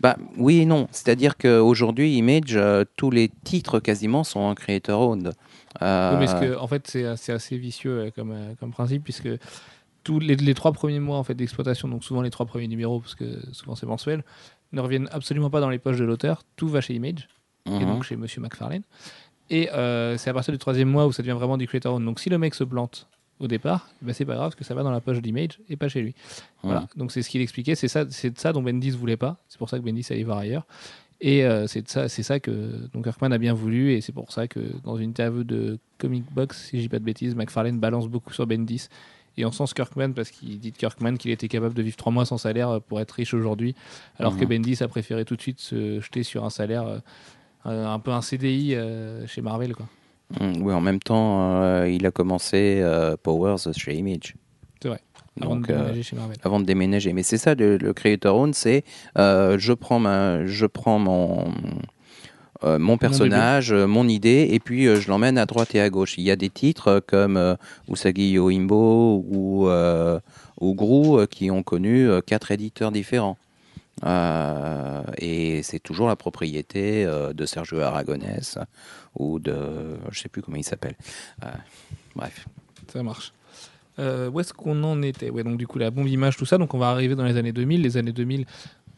Bah oui et non, c'est-à-dire qu'aujourd'hui Image, euh, tous les titres quasiment sont en Creator Owned. Oui, mais ce que, en fait, c'est assez vicieux comme, comme principe, puisque tous les, les trois premiers mois en fait, d'exploitation, donc souvent les trois premiers numéros, parce que souvent c'est mensuel, ne reviennent absolument pas dans les poches de l'auteur. Tout va chez Image, et mhm. donc chez Monsieur McFarlane. Et euh, c'est à partir du troisième mois où ça devient vraiment du creator own. Donc si le mec se plante au départ, ben c'est pas grave, parce que ça va dans la poche d'Image et pas chez lui. Voilà. Donc c'est ce qu'il expliquait. C'est ça, c'est de ça dont Bendis voulait pas. C'est pour ça que Bendis allait voir ailleurs. Et euh, c'est ça, c'est ça que donc Kirkman a bien voulu. Et c'est pour ça que dans une interview de Comic Box, si je dis pas de bêtises, McFarlane balance beaucoup sur Bendis. Et on sens Kirkman parce qu'il dit de Kirkman qu'il était capable de vivre trois mois sans salaire pour être riche aujourd'hui, alors que Mhm. Bendis a préféré tout de suite se jeter sur un salaire, euh, euh, un peu un CDI euh, chez Marvel. Quoi. Mm, Oui, en même temps, euh, il a commencé euh, Powers chez Image. C'est vrai. Avant de euh, déménager chez Marvel. avant de déménager. Mais c'est ça, le, le creator own, c'est euh, je prends ma, je prends mon euh, mon personnage, euh, mon idée, et puis euh, je l'emmène à droite et à gauche. Il y a des titres euh, comme euh, Usagi Yoimbo ou euh, ou euh, qui ont connu euh, quatre éditeurs différents. Euh, et c'est toujours la propriété euh, de Sergio Aragonès ou de je sais plus comment il s'appelle. Euh, bref. Ça marche. Où est-ce qu'on en était? Ouais, donc du coup la bombe image, tout ça. Donc on va arriver dans les années 2000. Les années 2000,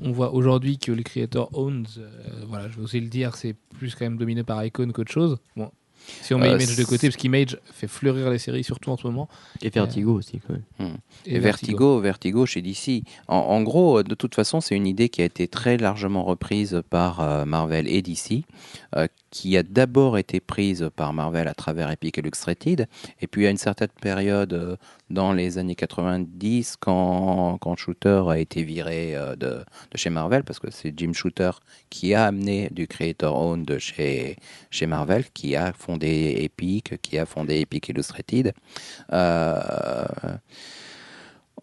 on voit aujourd'hui que les creators owns, voilà, je vais oser le dire, c'est plus quand même dominé par Icon qu'autre chose. Bon, si on met Euh, Image de côté, parce qu'Image fait fleurir les séries surtout en ce moment. Et Vertigo aussi, quand même. Et Vertigo, Vertigo chez DC. En, en gros, euh, de toute façon, c'est une idée qui a été très largement reprise par euh, Marvel et DC, euh, qui a d'abord été prise par Marvel à travers Epic Illustrated, et puis à une certaine période euh, dans les années 90, quand, quand Shooter a été viré euh, de, chez Marvel, parce que c'est Jim Shooter qui a amené du Creator Own de chez, chez Marvel, qui a fondé Epic, qui a fondé Epic Illustrated. Euh,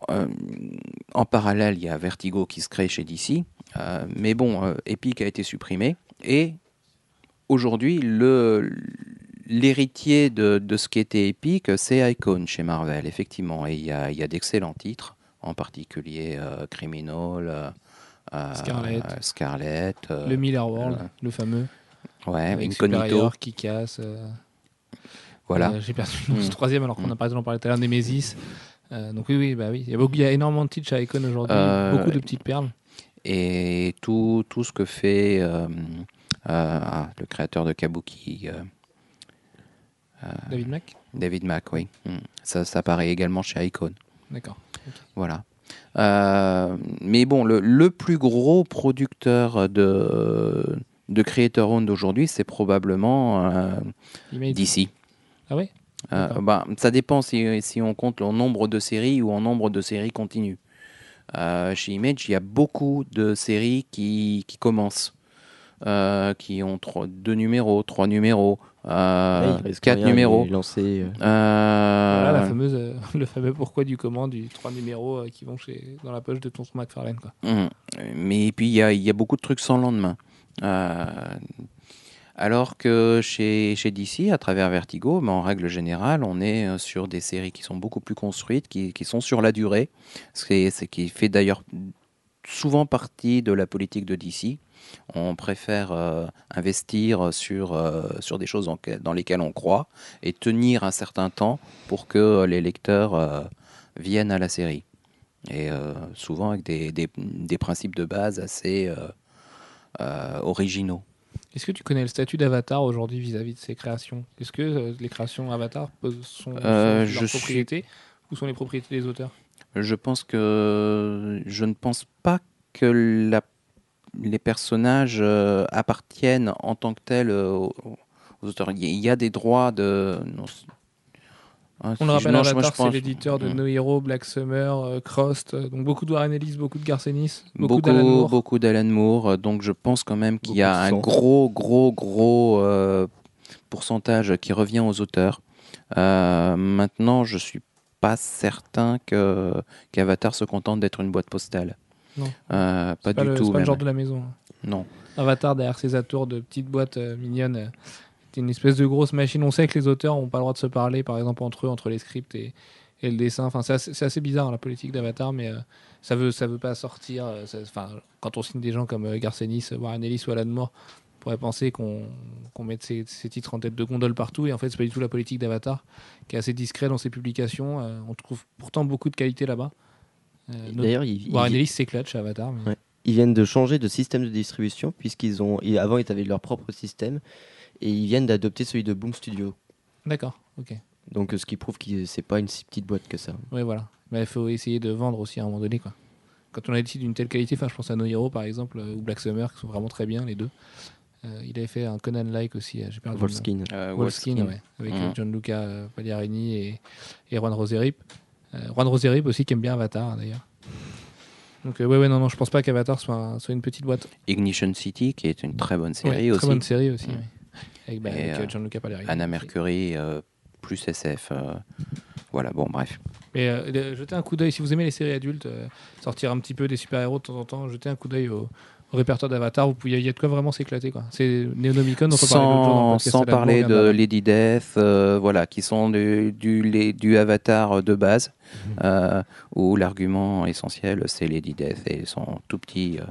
euh, en parallèle, il y a Vertigo qui se crée chez DC. Mais bon, Epic a été supprimé. Et aujourd'hui, le l'héritier de, de ce qu'était Epic, c'est Icon chez Marvel, effectivement. Et il y a, y a d'excellents titres, en particulier euh, Criminal, euh, euh, Scarlet. Scarlet, Le Miller World, le fameux. ouais, Incognito. Qui casse. Voilà. J'ai perdu le nom de ce Mm. troisième alors qu'on a Mm. par exemple parlé tout à l'heure Nemesis. Donc oui, oui, bah oui. Il y a, beaucoup, il y a énormément de titres chez Icon aujourd'hui, beaucoup de petites perles. et tout, tout ce que fait ah, le créateur de Kabuki, euh, David Mack David Mack, oui. Mm. Ça, ça apparaît également chez Icon. D'accord. Voilà. Euh, mais bon, le, le plus gros producteur de, de Creator Owned aujourd'hui, c'est probablement euh. DC. Ah Euh, D'accord. bah, ça dépend si, si on compte en nombre de séries ou en nombre de séries continues. Euh, chez Image, il y a beaucoup de séries qui, qui commencent, euh, qui ont trois, deux numéros, trois numéros, euh, quatre numéros. lancé, euh, Euh, Voilà la fameuse, euh, le fameux pourquoi du comment du trois numéros euh, qui vont chez, dans la poche de ton McFarlane. Quoi. Mhm. Mais puis il y a, il y a beaucoup de trucs sans lendemain. Euh, alors que chez, chez DC, à travers Vertigo, ben, en règle générale, on est sur des séries qui sont beaucoup plus construites, qui, qui sont sur la durée, ce qui, ce qui fait d'ailleurs souvent partie de la politique de DC. On préfère euh, investir sur, euh, sur des choses en dans lesquelles on croit et tenir un certain temps pour que les lecteurs euh, viennent à la série. Et souvent avec des, des- des principes de base assez originaux. Est-ce que tu connais le statut d'Avatar aujourd'hui vis-à-vis de ses créations? Est-ce que les créations Avatar sont, sont leur suis- propriété ou sont les propriétés des auteurs? Je pense que je ne pense pas que la- les personnages euh, appartiennent en tant que tels euh, aux, auteurs. Il y a- des droits de. non, Ah, On le rappelle, non, Avatar, c'est pense- l'éditeur de. No Hero, Black Summer, euh, Crossed, euh, donc beaucoup de Warren Ellis, beaucoup de Garcenis, beaucoup, Beaucoup, d'Alan Moore. beaucoup d'Alan Moore. euh, Donc je pense quand même qu'il y a un gros, gros, gros euh, pourcentage qui revient aux auteurs. Euh, maintenant, je suis pas certain que qu'Avatar se contente d'être une boîte postale. Non. Euh, pas pas, du le, tout. c'est pas le genre de la maison. hein. Non. Avatar, derrière ses atours de petites boîtes euh, mignonnes, euh, c'est une espèce de grosse machine. On sait que les auteurs n'ont pas le droit de se parler, par exemple, entre eux, entre les scripts et, et le dessin. Enfin, c'est assez, bizarre, la politique d'Avatar, mais euh, ça veut, ça veut pas sortir. ça- Enfin, quand on signe des gens comme Garcenis, Warren Ellis ou Alan Moore, pourrait penser qu'on mette ces, ces titres en tête de gondole partout. Et en fait, c'est pas du tout la politique d'Avatar, qui est assez discret dans ses publications. Euh, on trouve pourtant beaucoup de qualité là-bas. Euh, D'ailleurs, ils, Warren ils- Ellis s'éclate chez Avatar. mais- Ouais. ils viennent de changer de système de distribution puisqu'ils ont et avant ils avaient leur propre système et ils viennent d'adopter celui de Boom Studio. D'accord, ok. Donc ce qui prouve que c'est pas une si petite boîte que ça. Oui, voilà. Mais il faut essayer de vendre aussi à un moment donné. Quoi. Quand on a des titres d'une telle qualité, enfin, je pense à No Hero par exemple, euh, ou Black Summer, qui sont vraiment très bien les deux. Euh, il avait fait un Conan-like aussi, euh, j'ai perdu le nom. Wolfskin. Euh, Wolfskin, Wolfskin. ouais, avec euh, Gianluca euh, Pagliarini et, et Juan Roserip. Euh, Juan Roserip aussi qui aime bien Avatar d'ailleurs. Donc euh, ouais, ouais, non, non, je pense pas qu'Avatar soit, soit une petite boîte. Ignition City, qui est une très bonne série Ouais, aussi. Très bonne série aussi. Mhm. ouais. Avec, bah, avec, euh, Gianluca Pagliarini. Anna Mercury, euh, plus SF. euh, voilà, bon, bref. Mais euh, jetez un coup d'œil, si vous aimez les séries adultes, euh, sortir un petit peu des super-héros de temps en temps, jetez un coup d'œil au, au répertoire d'Avatar, vous pouvez- il y a de quoi vraiment s'éclater. quoi. C'est Neonomicon dont on parlait l'autre jour dans le Sans, sans parler de. Lady Death, euh, voilà, qui sont du, du, les- du avatar de base, Mhm. euh, où l'argument essentiel, c'est Lady Death et son tout petit euh,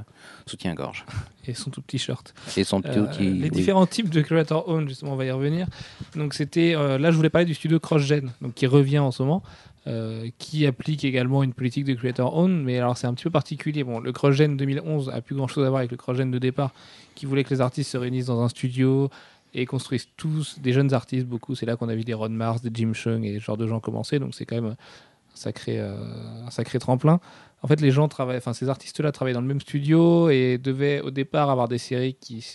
soutien-gorge. Et son tout petit shirt. Et son Euh, tout petit... les oui. différents types de creator own, justement, on va y revenir. Donc c'était, euh, là je voulais parler du studio CrossGen, donc qui revient en ce moment, euh, qui applique également une politique de creator own, mais alors c'est un petit peu particulier. Bon, le CrossGen 2011 a plus grand chose à voir avec le CrossGen de départ, qui voulait que les artistes se réunissent dans un studio et construisent tous des jeunes artistes, beaucoup. C'est là qu'on a vu des Ron Mars, des Jim Chung et ce genre de gens commencer, donc c'est quand même un sacré, euh, un sacré tremplin. En fait, les gens travaillent, enfin ces artistes-là travaillent dans le même studio et devaient au départ avoir des séries qui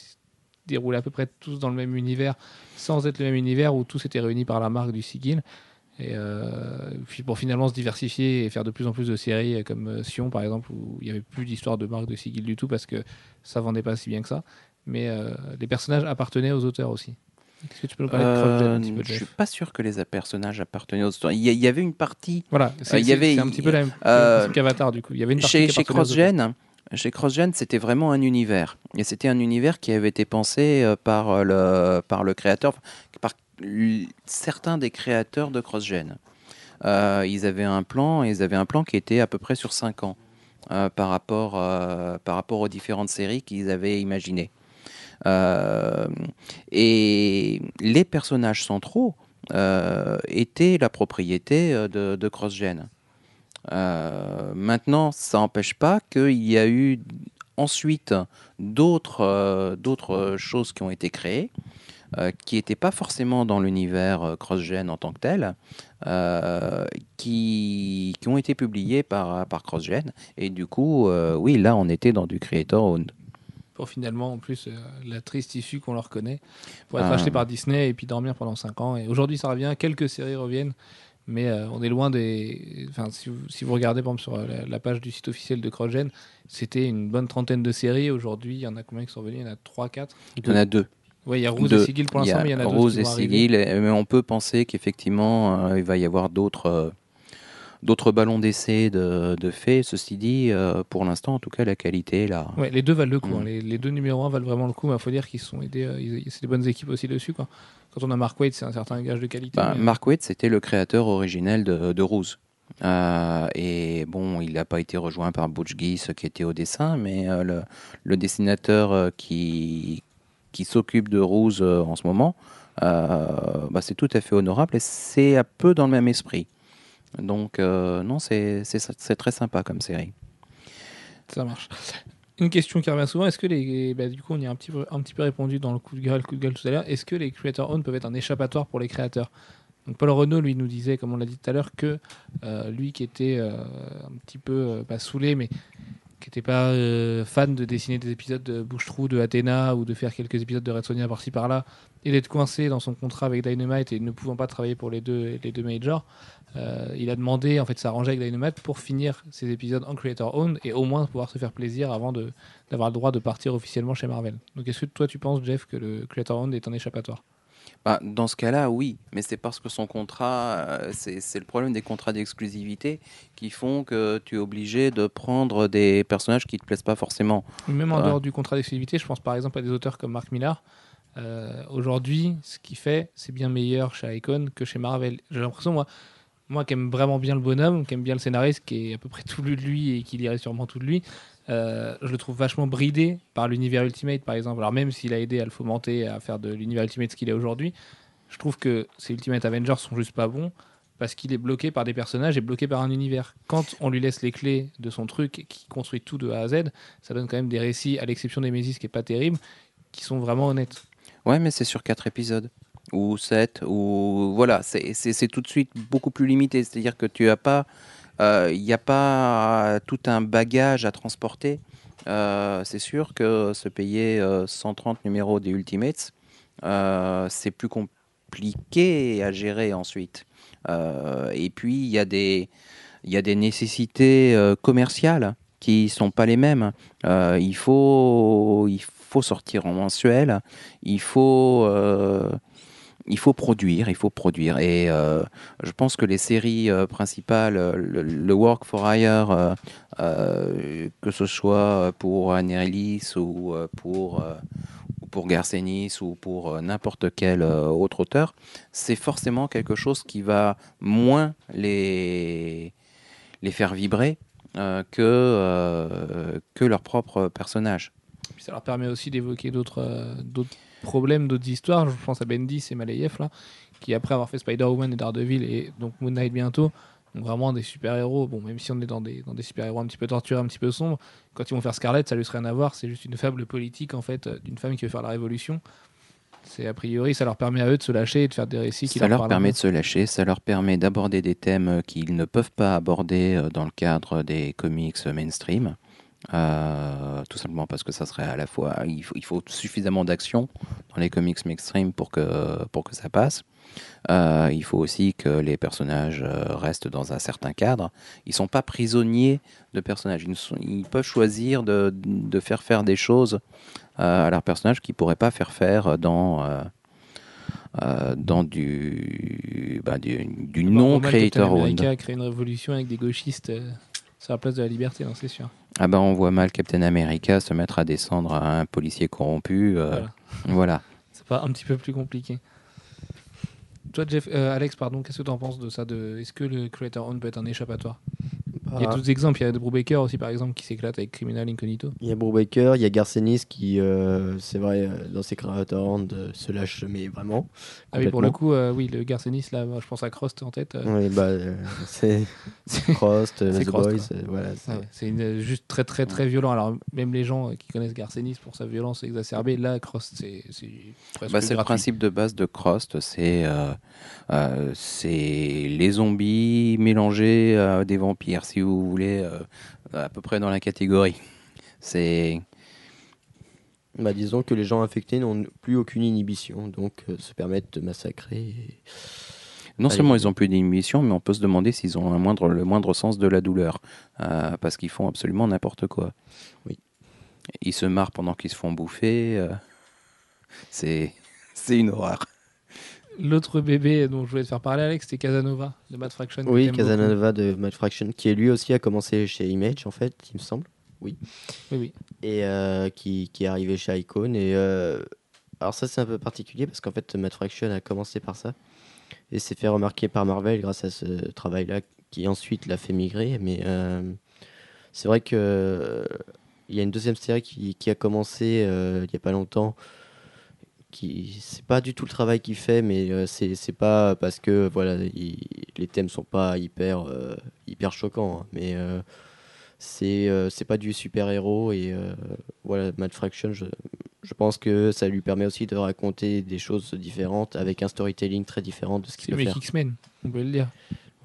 déroulaient à peu près tous dans le même univers, sans être le même univers où tous étaient réunis par la marque du Sigil. Et euh, puis pour finalement se diversifier et faire de plus en plus de séries euh, comme euh, Sion par exemple, où il n'y avait plus d'histoire de marque de Sigil du tout parce que ça vendait pas si bien que ça. Mais euh, les personnages appartenaient aux auteurs aussi. Est-ce que tu peux nous parler de CrossGen un petit Euh, peu, je suis pas sûr que les personnages appartenaient aux histoires. Il y, avait une partie Voilà, c'est Euh, y avait- un petit peu la même euh, qu'Avatar du coup. Il y avait une partie chez, chez auteurs. CrossGen. Chez CrossGen, c'était vraiment un univers. Et c'était un univers qui avait été pensé euh, par euh, le, par le créateur, par certains des créateurs de CrossGen. Euh, ils avaient un plan, ils avaient un plan qui était à peu près sur 5 ans euh, par, rapport, euh, par rapport aux différentes séries qu'ils avaient imaginées. Et les personnages centraux étaient la propriété de, CrossGen. Maintenant, ça n'empêche pas qu'il y a eu ensuite d'autres choses qui ont été créées, euh, qui n'étaient pas forcément dans l'univers euh, CrossGen en tant que tel, euh, qui, qui ont été publiées par, par CrossGen. Et du coup, oui, là, on était dans du Creator Owned. Pour finalement, en plus, euh, la triste issue qu'on leur connaît, pour être Ah. acheté par Disney et puis dormir pendant 5 ans. Et aujourd'hui, ça revient, quelques séries reviennent, mais euh, on est loin des. Enfin, si vous, si vous regardez, par exemple, sur la, la page du site officiel de CrossGen, c'était une bonne trentaine de séries. Aujourd'hui, il y en a combien qui sont revenus? Il y en a 3, 4 Il y en a deux. Oui, il y a Rose et Sigil pour l'instant, mais il y en a d'autres. Rose qui et vont arriver. Sigil, et- mais on peut penser qu'effectivement, euh, il va y avoir d'autres euh, d'autres ballons d'essai de, de fait. Ceci dit, euh, pour l'instant, en tout cas, la qualité là. Ouais, les deux valent le coup. Mm. hein. Les, les deux numéros 1 valent vraiment le coup. Il faut dire qu'ils sont aidés. euh, c'est des bonnes équipes aussi dessus. Quoi. Quand on a Mark Waid, c'est un certain gage de qualité. Bah, mais- Mark Waid, c'était le créateur originel de, de Rose. Euh, et bon, il n'a pas été rejoint par Butch Geese qui était au dessin, mais le, le dessinateur qui, qui s'occupe de Rose euh, en ce moment, euh, bah, c'est tout à fait honorable et c'est un peu dans le même esprit. Donc, euh, non, c'est très sympa comme série. Ça marche. Une question qui revient souvent, est-ce que les. bah, du coup, on y a un petit, peu, répondu dans le coup de gueule, le coup de gueule tout à l'heure. Est-ce que les creator own peuvent être un échappatoire pour les créateurs? Donc, Paul Renault, lui, nous disait, comme on l'a dit tout à l'heure, que lui qui était un petit peu, euh, pas saoulé, mais qui n'était pas euh, fan de dessiner des épisodes de Bouche-Trou, de Athéna ou de faire quelques épisodes de Red Sonja par-ci par-là et d'être coincé dans son contrat avec Dynamite et ne pouvant pas travailler pour les deux, les deux majors, euh, il a demandé en fait de s'arranger avec Dynamite pour finir ses épisodes en creator owned et au moins pouvoir se faire plaisir avant d'avoir le droit de partir officiellement chez Marvel. Donc est-ce que toi tu penses Jeff que le creator owned est un échappatoire? Bah, dans ce cas-là, oui, mais c'est parce que son contrat, euh, c'est le problème des contrats d'exclusivité qui font que tu es obligé de prendre des personnages qui te plaisent pas forcément. Même en dehors du contrat d'exclusivité, je pense par exemple à des auteurs comme Mark Millar. Euh, Aujourd'hui, ce qu'il fait, c'est bien meilleur chez Icon que chez Marvel. J'ai l'impression, moi, moi qui aime vraiment bien le bonhomme, qui aime bien le scénariste, qui est à peu près tout lu de lui et qui lirait sûrement tout de lui, euh, je le trouve vachement bridé par l'univers Ultimate, par exemple. Alors même s'il a aidé à le fomenter, à faire de l'univers Ultimate ce qu'il est aujourd'hui, je trouve que ces Ultimate Avengers sont juste pas bons parce qu'il est bloqué par des personnages et bloqué par un univers. Quand on lui laisse les clés de son truc qui construit tout de A à Z, ça donne quand même des récits, à l'exception des Mésis qui est pas terrible, qui sont vraiment honnêtes. Ouais, mais c'est sur quatre épisodes ou sept ou voilà, c'est- tout de suite beaucoup plus limité. C'est-à-dire que tu as pas, il n'y a pas tout un bagage à transporter. Euh, c'est sûr que se payer euh, 130 numéros des Ultimates, euh, c'est plus compliqué à gérer ensuite. Euh, et puis il y a des, y a des nécessités euh, commerciales qui sont pas les mêmes. Euh, il faut, il faut sortir en mensuel. Il faut, euh, il faut produire, il faut produire. Et euh, je pense que les séries euh, principales, euh, le, Work for Hire, que ce soit pour Anerelis ou pour ou pour Garcenis ou pour n'importe quel autre auteur, c'est forcément quelque chose qui va moins les les faire vibrer que que leur propre personnage. Ça leur permet aussi d'évoquer d'autres euh, d'autres problèmes, d'autres histoires. Je pense à Bendis et Malayev, là, qui après avoir fait Spider-Woman et Daredevil et donc Moon Knight bientôt, ont vraiment des super-héros. Bon, même si on est dans des, dans des super-héros un petit peu torturés, un petit peu sombres, quand ils vont faire Scarlet, ça lui serait rien à voir. C'est juste une fable politique, en fait, d'une femme qui veut faire la révolution. C'est a priori, ça leur permet à eux de se lâcher et de faire des récits qui Ça leur parlent permet de se lâcher, ça leur permet d'aborder des thèmes qu'ils ne peuvent pas aborder euh, dans le cadre des comics mainstream. Euh, tout simplement parce que ça serait à la fois il faut, il faut suffisamment d'action dans les comics mainstream pour que pour que ça passe. Euh, il faut aussi que les personnages euh, restent dans un certain cadre. Ils sont pas prisonniers de personnages. Ils, ne sont- ils peuvent choisir de, de faire faire des choses euh, à leurs personnages qu'ils pourraient pas faire faire dans euh, dans du, bah, du, du Bah, non Roman, Captain creator owned. A créé une révolution avec des gauchistes sur la place de la liberté, non, c'est sûr. Ah bah on voit mal Captain America se mettre à descendre à un policier corrompu. euh, Voilà. voilà. C'est pas un petit peu plus compliqué. Toi, Jeff, euh, Alex, pardon, qu'est-ce que tu en penses de ça de... Est-ce que le creator own peut être un échappatoire? Il y a Ah. d'autres exemples. Il y a Brubaker aussi, par exemple, qui s'éclate avec Criminal Incognito. Il y a Brubaker, il y a Garcenis qui, euh, c'est vrai, euh, dans ses créateurs euh, se lâche, mais vraiment. Ah oui, pour le coup, euh, oui, le Garcenis, là, je pense à Crost en tête. euh, Oui, bah, euh, c'est Crost, C'est The Crost, Boys, euh, voilà. c'est- Ouais, c'est juste très très très violent. Alors même les gens qui connaissent Garcenis pour sa violence exacerbée, là Crost c'est c'est presque Bah, c'est le principe de base de Crost, c'est euh, euh, c'est les zombies mélangés à des vampires, si vous voulez, euh, à peu près dans la catégorie. C'est Bah, disons que les gens infectés n'ont plus aucune inhibition, donc euh, se permettent de massacrer. et- non Allez. seulement ils ont plus d'inhibition, mais on peut se demander s'ils ont un moindre, le moindre sens de la douleur, euh, parce qu'ils font absolument n'importe quoi. Oui. Ils se marrent pendant qu'ils se font bouffer. euh, c'est c'est une horreur. L'autre bébé dont je voulais te faire parler Alex, c'était Casanova de Matt Fraction. Oui, Casanova de Mad Fraction, qui lui aussi a commencé chez Image, en fait, il me semble, beaucoup. Oui, oui. et euh, qui, qui est arrivé chez Icon. Et, euh, alors, ça, c'est un peu particulier parce qu'en fait, Mad Fraction a commencé par ça et s'est fait remarquer par Marvel grâce à ce travail-là, qui ensuite l'a fait migrer. Mais euh, c'est vrai que il y a une deuxième série qui, qui a commencé il n'y a pas longtemps. Qui, c'est pas du tout le travail qu'il fait, mais euh, c'est, c'est pas parce que voilà, il- les thèmes sont pas hyper, euh, hyper choquants, hein, mais euh, c'est, euh, c'est pas du super-héros et euh, voilà, Mad Fraction, je, je pense que ça lui permet aussi de raconter des choses différentes avec un storytelling très différent de ce C'est qu'il mieux peut faire. qu'X-Men, on peut le dire.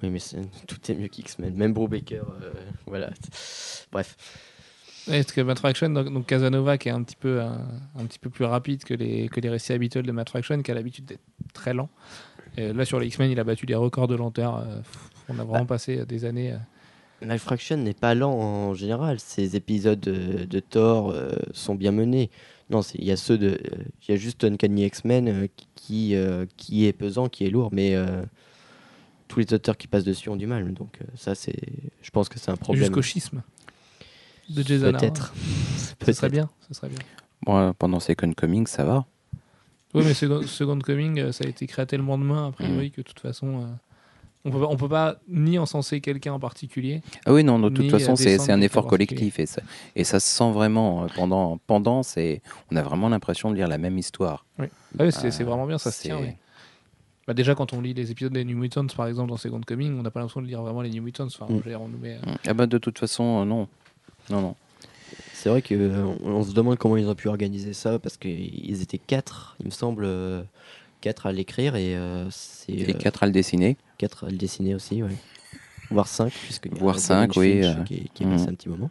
Oui, mais c'est- tout est mieux qu'X-Men, même Brubaker, euh, voilà. Bref. Ouais, parce que Matt Fraction, donc, donc Casanova qui est un petit peu un, un petit peu plus rapide que les que les récits habituels de Matt Fraction, qui a l'habitude d'être très lent. Et là sur les X-Men, il a battu des records de lenteur. euh, on a vraiment passé des années. euh, Mad Fraction n'est pas lent en général. Ces épisodes de, de Thor euh, sont bien menés. Non, il y a ceux de, il y a juste Uncanny X-Men euh, qui euh, qui est pesant, qui est lourd, mais tous les auteurs qui passent dessus ont du mal. Donc ça, c'est, je pense que c'est un problème. Jusqu'au schisme de Jason. Peut-être. Ce serait bien. Ce serait bien. Bon, pendant Second Coming, ça va. Oui, mais Second, Second Coming, euh, ça a été créé à tellement de mains, a priori, que de toute façon, euh, on peut, pas- on peut pas ni encenser quelqu'un en particulier. Ah oui, non, de toute Ni, façon, euh, c'est un effort collectif et ça, et ça se sent vraiment euh, pendant, pendant on a vraiment l'impression de lire la même histoire. Ah oui, c'est Euh, vraiment bien, ça se tient. oui. Bah déjà, quand on lit les épisodes des New Mutants, par exemple, dans Second Coming, on n'a pas l'impression de lire vraiment les New Mutants. Enfin, Mm. on nous met, euh, Ah bah de toute façon, euh, non. Non, non. C'est vrai que euh, on, se demande comment ils ont pu organiser ça parce qu'ils étaient quatre, il me semble, euh, quatre à l'écrire et euh, c'est Et euh, quatre à le dessiner. quatre à le dessiner aussi, ouais. voire cinq puisque il y a Voire cinq, oui, euh, qui, qui est mhm. passé un petit moment.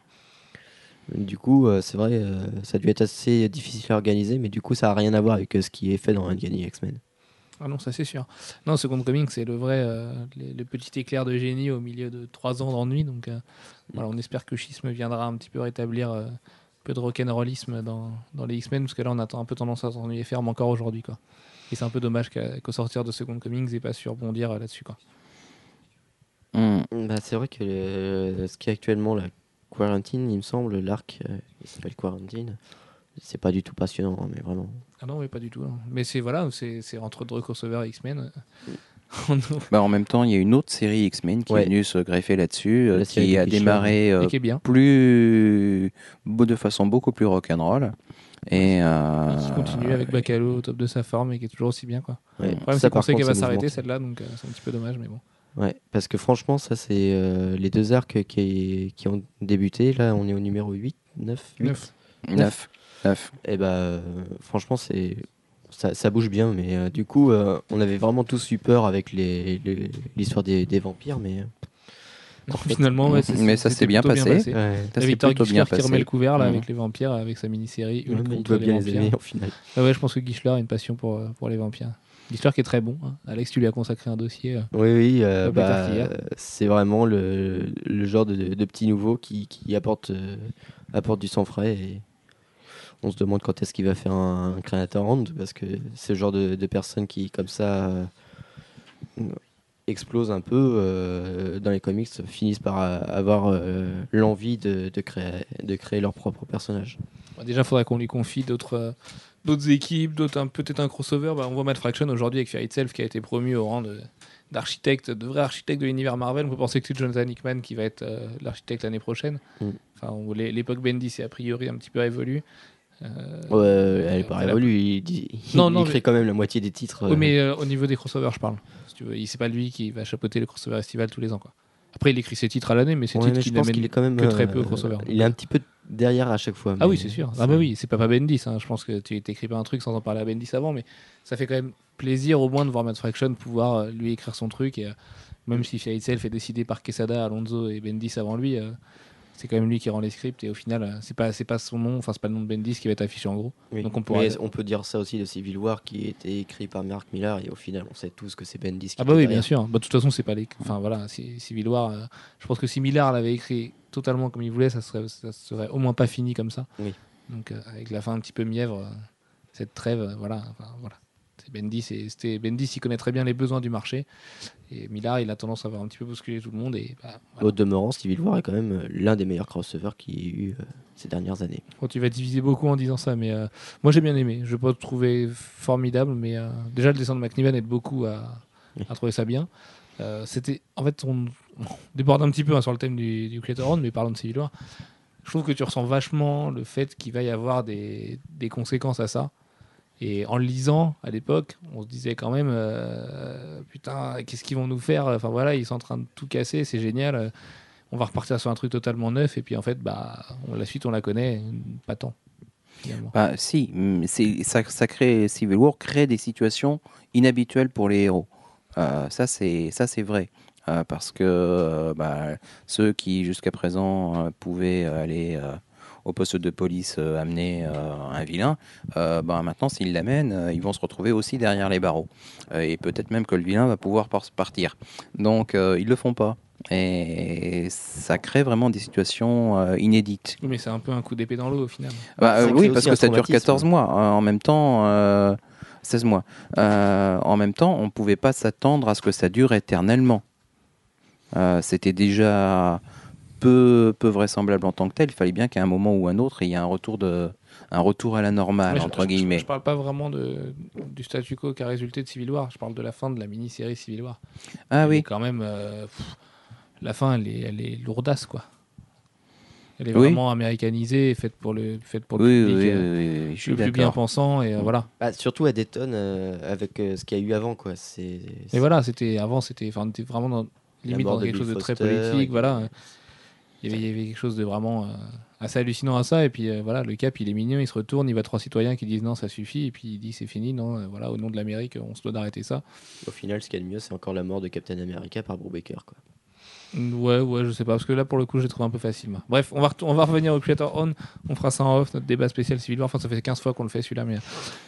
Du coup, euh, c'est vrai, euh, ça a dû être assez difficile à organiser, mais du coup, ça a rien à voir avec euh, ce qui est fait dans Uncanny X-Men. Ah non, ça c'est sûr. Non, Second Coming, c'est le vrai, euh, le, petit éclair de génie au milieu de trois ans d'ennui. Donc euh, on espère que Schisme viendra un petit peu rétablir euh, un peu de rock'n'rollisme dans, les X-Men, parce que là on a un peu tendance à s'ennuyer ferme encore aujourd'hui. quoi. Et c'est un peu dommage qu'au sortir de Second Coming, ils pas su rebondir là-dessus. quoi. Hmm. Bah, c'est vrai que ce qui est actuellement la Quarantine, il me semble, l'arc, il s'appelle Quarantine, c'est pas du tout passionnant, hein, mais vraiment. Ah non, oui, pas du tout. non. Mais c'est voilà, c'est c'est entre deux crossovers X-Men. nous- Bah, en même temps, il y a une autre série X-Men qui Ouais. est venue se greffer là-dessus, euh, qui a démarré euh, qui bien. plus de façon beaucoup plus rock'n'roll. Et euh, qui continue avec Bacalo au top de sa forme et qui est toujours aussi bien. Quoi. Ouais. Le problème, Ça, c'est qu'on sait qu'elle va s'arrêter celle-là, donc euh, c'est un petit peu dommage, mais bon. Ouais, parce que franchement, ça, c'est euh, les deux arcs qui, qui ont débuté. Là, on est au numéro 8, 9, 8. Neuf. neuf. Neuf. Et bah, euh, franchement, c'est ça, ça bouge bien. Mais euh, du coup, euh, on avait vraiment tous eu peur avec les- les- l'histoire des, des vampires. Mais Non, finalement, ouais, Mais ça s'est bien passé. ouais, Ça s'est Victor bien Gischler qui remet passé. le couvert là, avec les vampires, avec sa mini-série Ouais, il doit les bien les aimer au final. Ah ouais, je pense que Gischler a une passion pour, pour les vampires. Gischler qui est très bon. hein. Alex, tu lui as consacré un dossier. euh. Oui, oui, euh, bah, euh, c'est vraiment le, le genre de, de petit nouveau qui, qui apporte, euh, apporte du sang frais. Et on se demande quand est-ce qu'il va faire un, un Creator Round parce que c'est le genre de, de personnes qui, comme ça, euh, explosent un peu euh, dans les comics, finissent par euh, avoir l'envie de, de créer, de créer leur propre personnage. Déjà, il faudrait qu'on lui confie d'autres d'autres équipes, d'autres peut-être un crossover. Bah, on voit Matt Fraction aujourd'hui avec Fear Itself qui a été promu au rang d'architecte, de, vrai architecte de l'univers Marvel. On peut penser que c'est Jonathan Hickman qui va être euh, l'architecte l'année prochaine. Mm. Enfin, l'époque Bendis est a priori un petit peu révolue. Euh, Ouais, elle est pas révolue, il, dit- il Non, mais- quand même la moitié des titres. Oui, euh, mais euh, au niveau des crossovers, je parle. Si tu veux, c'est pas lui qui va chapeauter le crossover festival tous les ans, quoi. Après, il écrit ses titres à l'année, mais ses ouais, titres qu'il n'amènent est quand même que très peu euh, au crossover. Il est un petit peu derrière à chaque fois. Ah oui, c'est sûr. Ah bah oui, c'est pas pas Bendis. hein. Je pense que tu t'écris pas un truc sans en parler à Bendis avant, mais ça fait quand même plaisir au moins de voir Matt Fraction pouvoir euh, lui écrire son truc. Et euh, même si Fear Itself est décidé par Quesada, Alonso et Bendis avant lui, euh, c'est quand même lui qui rend les scripts. Et au final, euh, c'est pas c'est pas son nom, enfin c'est pas le nom de Bendis qui va être affiché en gros. Oui. Donc on pourra- Mais on peut dire ça aussi de Civil War qui était écrit par Mark Millar et au final on sait tous que c'est Bendis qui Ah bah oui, derrière. bien sûr. Bah, de toute façon, c'est pas les. Enfin voilà, Civil War. euh, je pense que si Millard l'avait écrit totalement comme il voulait, ça serait, ça serait au moins pas fini comme ça. Oui. Donc euh, avec la fin un petit peu mièvre, cette trêve, voilà, enfin, voilà. Et c'était Bendis, il connaît très bien les besoins du marché. Et Millard, il a tendance à avoir un petit peu bousculé tout le monde. Et bah, voilà. Au demeurant, Civil War est quand même euh, l'un des meilleurs crossovers qu'il y ait eu euh, ces dernières années. Bon, tu vas diviser beaucoup en disant ça, mais euh, moi j'ai bien aimé. Je vais pas trouver formidable, mais euh, déjà le dessin de McNiven aide beaucoup à, Oui. à trouver ça bien. C'était, en fait, on, on déborde un petit peu hein, sur le thème du, du Creator Round, mais parlons de Civil War. Je trouve que tu ressens vachement le fait qu'il va y avoir des, des conséquences à ça. Et en le lisant à l'époque, on se disait quand même, euh, putain, qu'est-ce qu'ils vont nous faire? Enfin voilà, ils sont en train de tout casser, c'est génial. On va repartir sur un truc totalement neuf. Et puis en fait, bah, la suite, on la connaît, pas tant. Bah, si, mm, ça, crée, Civil War crée des situations inhabituelles pour les héros. Euh, ça, c'est vrai. Euh, parce que euh, bah, ceux qui, jusqu'à présent, pouvaient aller au poste de police euh, amener euh, un vilain, euh, bah, maintenant, s'ils l'amènent, euh, ils vont se retrouver aussi derrière les barreaux. Euh, et peut-être même que le vilain va pouvoir par- partir. Donc, euh, ils le font pas. Et ça crée vraiment des situations euh, inédites. Oui, mais c'est un peu un coup d'épée dans l'eau au final. Bah, euh, crée oui, parce que ça dure traumatisme. 14 mois. Euh, en même temps, euh, 16 mois. Euh, en même temps, on ne pouvait pas s'attendre à ce que ça dure éternellement. Euh, C'était déjà peu, peu vraisemblable en tant que tel. Il fallait bien qu'à un moment ou un autre, il y ait un retour, de, un retour à la normale, Ouais, entre je, guillemets. Je, parle pas vraiment de, du statu quo qui a résulté de Civil War. Je parle de la fin de la mini-série Civil War. ah Elle oui, Quand même, euh, pff, la fin, elle est, elle est lourdasse, quoi. Elle est Oui. vraiment américanisée, faite pour le, faite pour le oui, oui, public. oui, euh, oui, oui, je suis le plus bien pensant et euh, voilà. Bah, surtout à Dayton euh, avec euh, ce qu'il y a eu avant quoi. C'est Et voilà, c'était avant, c'était, enfin, on était vraiment dans, limite dans quelque chose de très politique, et- voilà. Il y, avait, quelque chose de vraiment euh, assez hallucinant à ça. Et puis euh, voilà, le cap, il est mignon, il se retourne, il va trois citoyens qui disent non, ça suffit. Et puis il dit c'est fini, non, euh, voilà, au nom de l'Amérique, on se doit d'arrêter ça. Au final, ce qu'il y a de mieux, c'est encore la mort de Captain America par Brubaker quoi. Ouais, ouais, je sais pas, parce que là, pour le coup, j'ai trouvé un peu facile. moi. Bref, on va, retour- on va revenir au Creator On. On fera ça en off, notre débat spécial Civil War. Enfin, ça fait 15 fois qu'on le fait celui-là, mais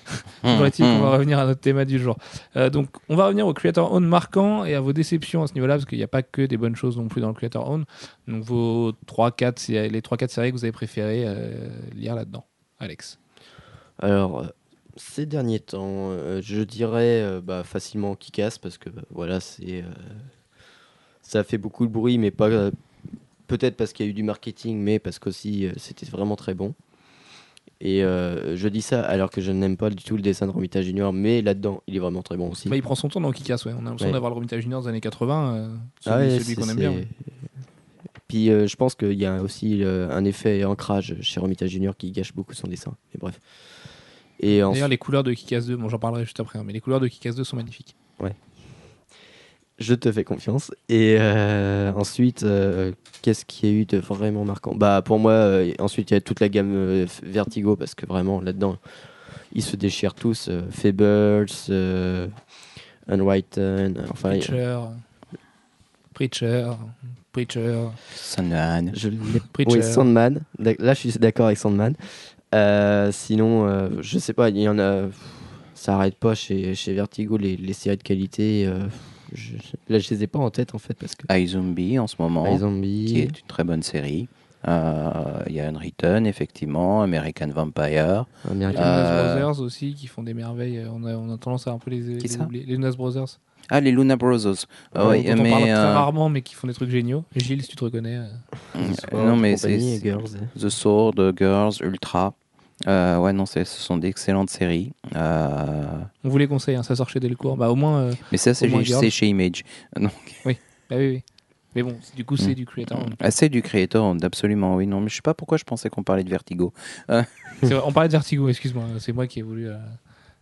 toujours est-il qu'on va revenir à notre thème du jour. Euh, donc, on va revenir au Creator On marquant et à vos déceptions à ce niveau-là, parce qu'il n'y a pas que des bonnes choses non plus dans le Creator On. Donc, vos 3-4, sé- les 3-4 séries que vous avez préféré euh, lire là-dedans. Alex. Alors, euh, ces derniers temps, euh, je dirais bah, facilement Kikas parce que bah, voilà, c'est ça fait beaucoup de bruit, mais pas euh, peut-être parce qu'il y a eu du marketing, mais parce qu'aussi euh, c'était vraiment très bon. Et euh, je dis ça alors que je n'aime pas du tout le dessin de Romita Junior, mais là-dedans, il est vraiment très bon aussi. Bah, il prend son temps dans Kick-Ass, ouais. On a l'impression Ouais. d'avoir le Romita Junior des années 80, euh, celui, Ah ouais, celui qu'on aime bien. ouais. Puis euh, je pense qu'il y a aussi un effet ancrage chez Romita Junior qui gâche beaucoup son dessin. Mais bref. Et ensuite, D'ailleurs, les couleurs de Kick-Ass 2, bon, j'en parlerai juste après, hein, mais les couleurs de Kick-Ass 2 sont magnifiques. Je te fais confiance. Et euh, ensuite, euh, qu'est-ce qu'il y a eu de vraiment marquant? Bah pour moi, euh, ensuite il y a toute la gamme euh, Vertigo parce que vraiment là-dedans, ils se déchirent tous. euh, Fables, euh, Unwritten, enfin. Preacher, Preacher, Preacher. Sandman. Je Preacher. Oui, Sandman. Là, je suis d'accord avec Sandman. Euh, sinon, euh, je sais pas, il y en a. Ça arrête pas chez, chez Vertigo les, les séries de qualité. Euh, je- là, je les ai pas en tête en fait parce que. iZombie en ce moment, qui Zombie, est une très bonne série. Euh, Il y a Unwritten, effectivement, American Vampire. Les American. Euh, Brothers aussi qui font des merveilles. On a, on a tendance à un peu les, les ça oublier. Les Jonas Brothers. Ah, les Luna Brothers. Ah dont oui, on mais, parle très euh, rarement, mais qui font des trucs géniaux. Gilles, si tu te reconnais. euh, euh, non, mais c'est. The Sword, Girls, Ultra. Euh, ouais, non, ce sont d'excellentes séries. Euh, On vous les conseille, hein, ça sort chez Delcourt. Bah, au moins. euh, mais ça, c'est chez Image. Donc, bah oui, oui. Mais bon, du coup, c'est Mm. du Creator. Ah, c'est du Creator, absolument, oui. Non, mais je sais pas pourquoi je pensais qu'on parlait de Vertigo. Vrai, on parlait de Vertigo, excuse-moi. C'est moi qui ai voulu. euh,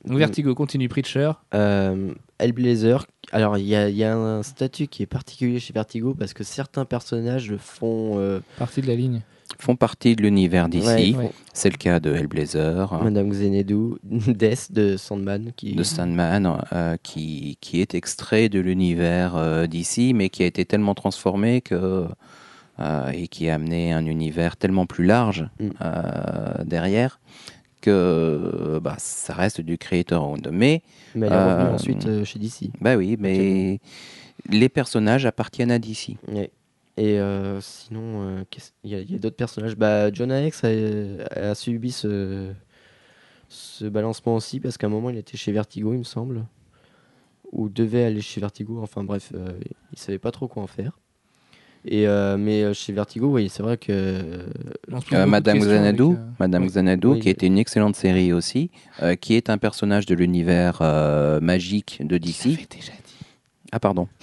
Donc, Vertigo continue Preacher. Euh, Hellblazer, alors il y, a- il y a un statut qui est particulier chez Vertigo parce que certains personnages font. euh, Partie de la ligne. Font partie de l'univers d'ici. ouais, Ouais. C'est le cas de Hellblazer. Madame Xanadu, Death de Sandman qui. de Sandman euh, qui, qui est extrait de l'univers euh, d'ici, mais qui a été tellement transformé que, euh, et qui a amené un univers tellement plus large Mm. euh, derrière que bah, ça reste du creator owned. Mais, Mais elle est revenue Euh, ensuite euh, chez DC. bah oui, mais les personnages appartiennent à DC. Ouais. Et euh, sinon, euh, il y a, d'autres personnages. Bah, Jonah Hex a, a subi ce, ce balancement aussi parce qu'à un moment il était chez Vertigo, il me semble. Ou devait aller chez Vertigo. Enfin bref, euh, il savait pas trop quoi en faire. Et euh, mais chez Vertigo, oui, c'est vrai que Euh, Madame Xanadu, euh, Madame. Xanadu, Oui. qui était une excellente série aussi, euh, qui est un personnage de l'univers euh, magique de DC. Ah pardon.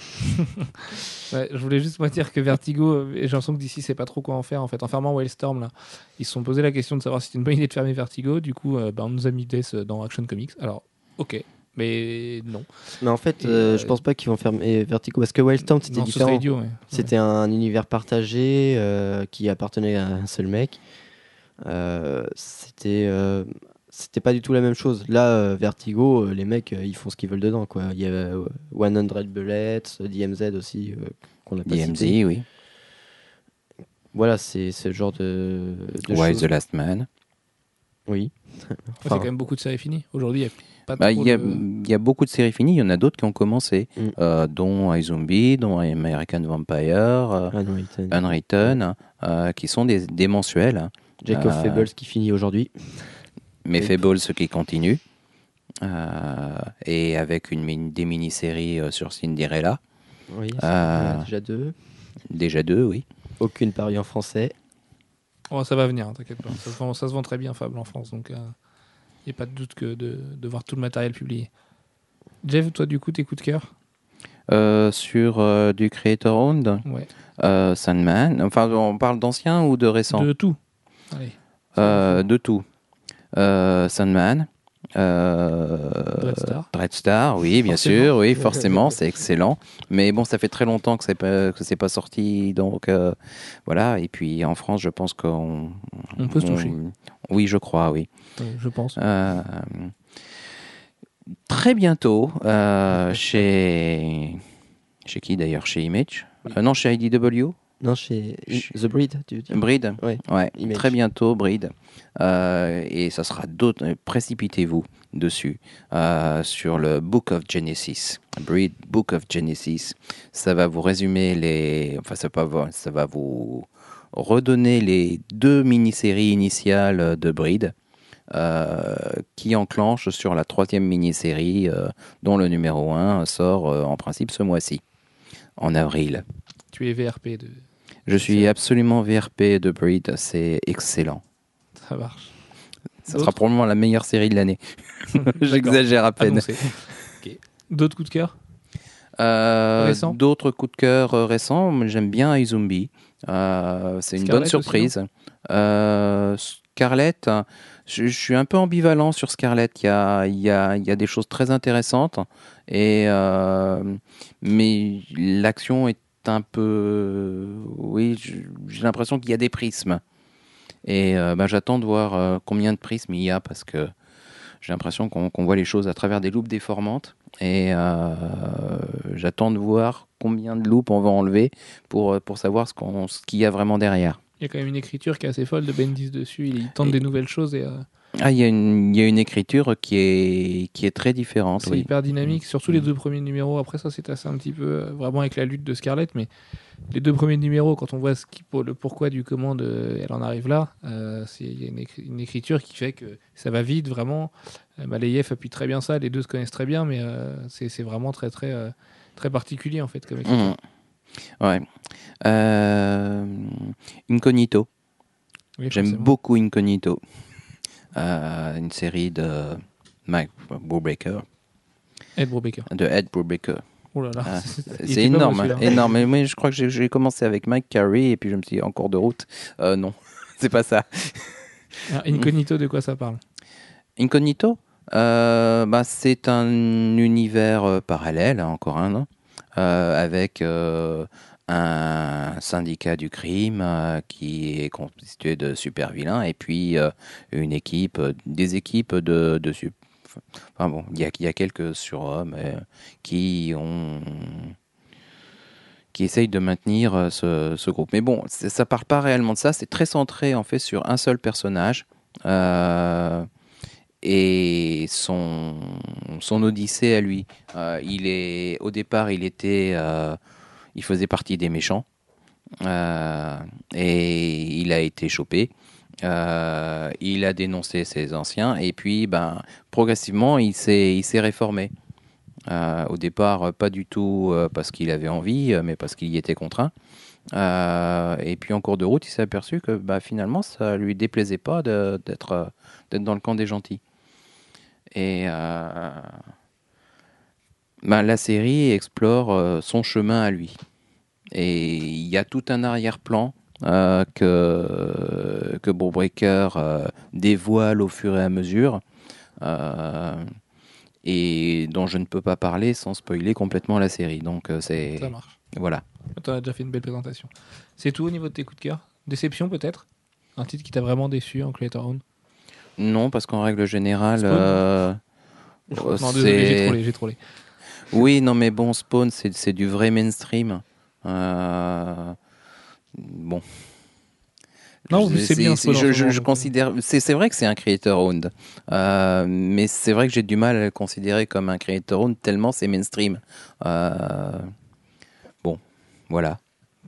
Ouais, je voulais juste moi dire que Vertigo, euh, et j'ai l'impression que d'ici, c'est pas trop quoi en faire en fait. En fermant Wildstorm, là, ils se sont posé la question de savoir si c'était une bonne idée de fermer Vertigo. Du coup, euh, bah, on nous a mis Death dans Action Comics. Alors, ok, mais non. Mais en fait, euh, euh, je pense pas qu'ils vont fermer Vertigo parce que Wildstorm c'était différent. idiot. ouais. C'était un univers partagé euh, qui appartenait à un seul mec. Euh, c'était euh, c'était pas du tout la même chose. Là, euh, Vertigo, euh, les mecs, euh, ils font ce qu'ils veulent dedans. Quoi. Il y a euh, 100 Bullets, DMZ aussi, euh, qu'on a pas DMZ, cité. oui. Voilà, c'est le genre de, de Why choses. the Last Man. Oui. Ouais, c'est Enfin, quand même beaucoup de séries finies. Aujourd'hui, il n'y a pas Bah, y, a- de- il y a beaucoup de séries finies, il y en a d'autres qui ont commencé, Mm. euh, dont iZombie, dont American Vampire, euh, Unwritten. Unwritten, euh, qui sont des, des mensuels, Jack of Fables qui finit aujourd'hui. Mais Oui. Fables ce qui continue, euh, et avec une mini- des mini-séries euh, sur Cinderella, Oui, Euh, il y en a déjà deux. déjà deux, oui. Aucune parue en français. Oh, ça va venir, t'inquiète pas. Ça se, vend, ça se vend très bien, Fable, en France. Donc, il n'y a pas de doute que de, de voir tout le matériel publié. Jeff, toi, du coup, tes coups de cœur? Euh, sur euh, du Creator Owned, Ouais. euh, Sandman, enfin on parle d'ancien ou de récent De tout. Allez. Euh, de tout. Euh, Sandman. Euh, Dreadstar. Dreadstar, oui, bien Forcément. sûr, oui, forcément, c'est excellent. Mais bon, ça fait très longtemps que c'est pas que c'est pas sorti, donc euh, voilà. Et puis en France, je pense qu'on On peut se toucher. Oui, je crois, oui. Je pense. Euh, très bientôt, euh, chez chez qui d'ailleurs, chez Image, non, chez IDW, Non, chez The Breed, tu dis Breed. Ouais. Ouais, très bientôt, Breed. Euh, et ça sera d'autres. euh, Précipitez-vous dessus euh, sur le Book of Genesis. Breed Book of Genesis. Ça va vous résumer les. Enfin, ça va, vous- ça va vous redonner les deux mini-séries initiales de Breed. euh, qui enclenche sur la troisième mini-série euh, dont le numéro 1 sort euh, en principe ce mois-ci, en avril. Tu es VRP de. Je suis absolument VRP de Breed, c'est excellent. Ça marche. Ça sera probablement la meilleure série de l'année. J'exagère à peine. Ok. D'autres coups de cœur? Euh, D'autres coups de cœur euh, récents, j'aime bien iZombie. Euh, c'est une bonne surprise. Euh, Scarlett, je, je suis un peu ambivalent sur Scarlett. Il y a, il y a- il y a des choses très intéressantes, et, euh, mais l'action est un peu. Oui, je- j'ai l'impression qu'il y a des prismes. Et euh, ben, j'attends de voir euh, combien de prismes il y a parce que j'ai l'impression qu'on voit les choses à travers des loupes déformantes. Et euh, j'attends de voir combien de loupes on va enlever pour, euh, pour savoir ce qu'il y a vraiment derrière. Il y a quand même une écriture qui est assez folle de Bendis dessus. Il, tente Et- des nouvelles choses et euh, Ah, il y, a une- il y a une écriture qui est, qui est très différente. C'est oui. hyper dynamique, surtout les deux premiers numéros. Après ça, c'est assez un petit peu euh, vraiment avec la lutte de Scarlett, mais les deux premiers numéros, quand on voit ce qui, pour le pourquoi du comment de, elle en arrive là, euh, il y a une, écri- une écriture qui fait que ça va vite vraiment. Euh, Malayev appuie très bien ça, les deux se connaissent très bien, mais euh, c'est vraiment très très euh, très particulier en fait comme écriture. Mhm. Ouais. Incognito. Oui, J'aime beaucoup Incognito. Euh, une série de Mike Brubaker, Ed Brubaker. de Ed Brubaker. Oh là là, Ah, C'est énorme, énorme. Mais- Mais je crois que j'ai- commencé avec Mike Carey et puis je me suis dit en cours de route. Euh, non, c'est pas ça. Alors, Incognito, de quoi ça parle? Incognito, euh, bah, c'est un univers parallèle, hein, encore un, avec un syndicat du crime euh, qui est constitué de super vilains et puis euh, une équipe, euh, des équipes de, de Enfin bon, il y a, y a quelques surhommes qui ont qui essayent de maintenir ce, groupe. Mais bon, ça parle pas réellement de ça. C'est très centré en fait sur un seul personnage. Et son, son odyssée à lui. Il est, au départ, il était, il faisait partie des méchants Euh, et il a été chopé. Euh, il a dénoncé ses anciens et puis, ben, progressivement, il s'est, réformé. Euh, au départ, pas du tout parce qu'il avait envie, mais parce qu'il y était contraint. Et puis en cours de route, il s'est aperçu que bah, finalement, ça lui déplaisait pas d'être d'être dans le camp des gentils. Et ben, la série explore euh, son chemin à lui. Et il y a tout un arrière-plan euh, que, que Brubaker euh, dévoile au fur et à mesure. euh, et dont je ne peux pas parler sans spoiler complètement la série. Donc c'est Ça marche. voilà. Tu as déjà fait une belle présentation. C'est tout au niveau de tes coups de cœur? Déception peut-être? Un titre qui t'a vraiment déçu en Creator Own? Non, parce qu'en règle générale, Spawn? Non, désolé, j'ai c'est- trollé, j'ai trollé. Oui, non, mais bon, Spawn, c'est c'est du vrai mainstream. Euh, Bon. Non, Je- c'est bien, c'est- Spawn, Je, je- considère. C'est c'est vrai que c'est un creator owned, Euh, mais c'est vrai que j'ai du mal à le considérer comme un creator owned tellement c'est mainstream. Euh, Bon, voilà.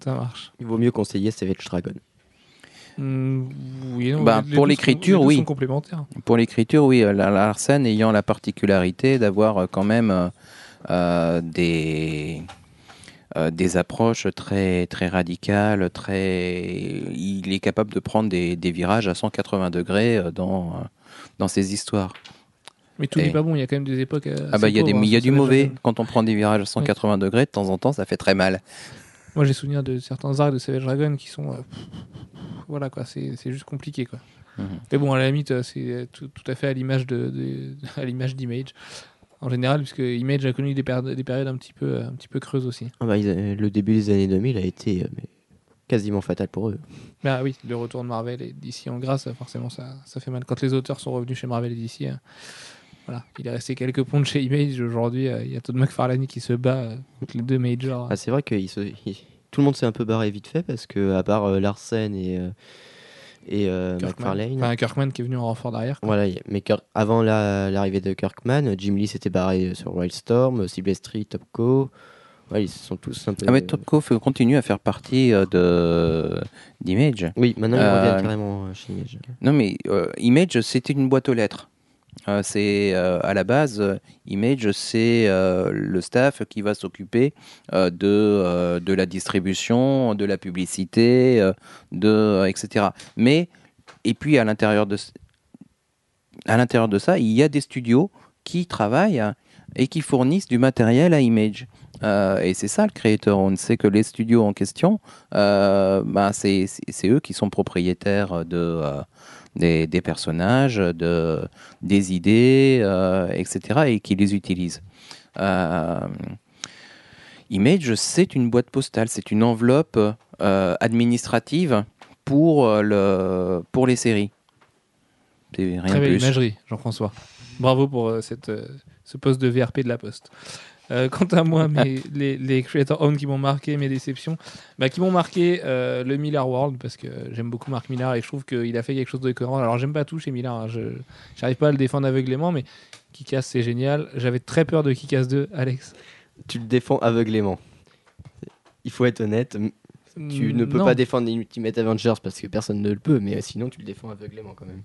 Ça marche. Il vaut mieux conseiller Savage Dragon. Hmm, oui, non, Bah, les- pour l'écriture, oui. sont complémentaires. Pour l'écriture, oui, la- Larsen ayant la particularité d'avoir quand même des, euh, des approches très, très radicales, très... il est capable de prendre des, des virages à 180 degrés euh, dans, euh, dans ses histoires. Mais tout n'est pas bon, il y a quand même des époques. euh, Ah bah, il y a, des, il y a du mauvais. Quand Quand on prend des virages à 180 degrés, de temps en temps, ça fait très mal. Moi j'ai souvenir de certains arcs de Savage Dragon qui sont. euh, voilà quoi, c'est juste compliqué quoi. Mhm. Mais bon, à la limite, euh, c'est euh, tout, tout à fait à l'image de, de- à l'image d'Image. En général, puisque Image a connu des, péri- des périodes un petit peu, un petit peu creuses aussi. Ah bah, ils- euh, le début des années 2000 a été euh, mais quasiment fatal pour eux. Ah oui, le retour de Marvel et d'ici en grâce, forcément, ça, ça fait mal. Quand les auteurs sont revenus chez Marvel et d'ici, voilà, il est resté quelques ponts de chez Image. Aujourd'hui, euh, il y a Todd McFarlane qui se bat euh, contre les deux majors. Ah, c'est vrai que il se- il- tout le monde s'est un peu barré vite fait parce que à part euh, Larsen et euh, et euh, Kirkman. McFarlane, Enfin, Kirkman qui est venu en renfort derrière. quoi. voilà. Mais Kirk- avant la- l'arrivée de Kirkman, Jim Lee s'était barré sur Wildstorm, Silvestri, Topco. Ouais, ils sont tous un peu. Ah mais Topco continue à faire partie euh, de d'Image. Oui, maintenant ils Euh, reviennent carrément euh, chez Image. Non, mais euh, Image, c'était une boîte aux lettres. Euh, c'est euh, à la base, euh, Image, c'est le staff qui va s'occuper de, de la distribution, de la publicité, de, etc. Mais, et puis à l'intérieur de, à l'intérieur de ça, il y a des studios qui travaillent et qui fournissent du matériel à Image. Et c'est ça le créateur, on sait que les studios en question, euh, ben, c'est eux qui sont propriétaires de, des, des personnages, de, des idées, euh, etc., et qui les utilisent. Euh, Image, c'est une boîte postale, c'est une enveloppe euh, administrative pour, euh, le, pour les séries. Rien Très belle imagerie, Jean-François. Bravo pour cette, ce poste de VRP de la Poste. Euh, quant à moi, mes, les, les creator owned qui m'ont marqué, mes déceptions, bah, qui m'ont marqué euh, le Miller World parce que j'aime beaucoup Mark Millar et je trouve qu'il a fait quelque chose de cohérent. Alors j'aime pas tout chez Millar, hein, je j'arrive pas à le défendre aveuglément, mais Kick-Ass c'est génial. J'avais très peur de Kick-Ass 2, Alex. Tu le défends aveuglément. Il faut être honnête. Tu ne peux Non. pas défendre Ultimate Avengers parce que personne ne le peut, mais sinon tu le défends aveuglément quand même.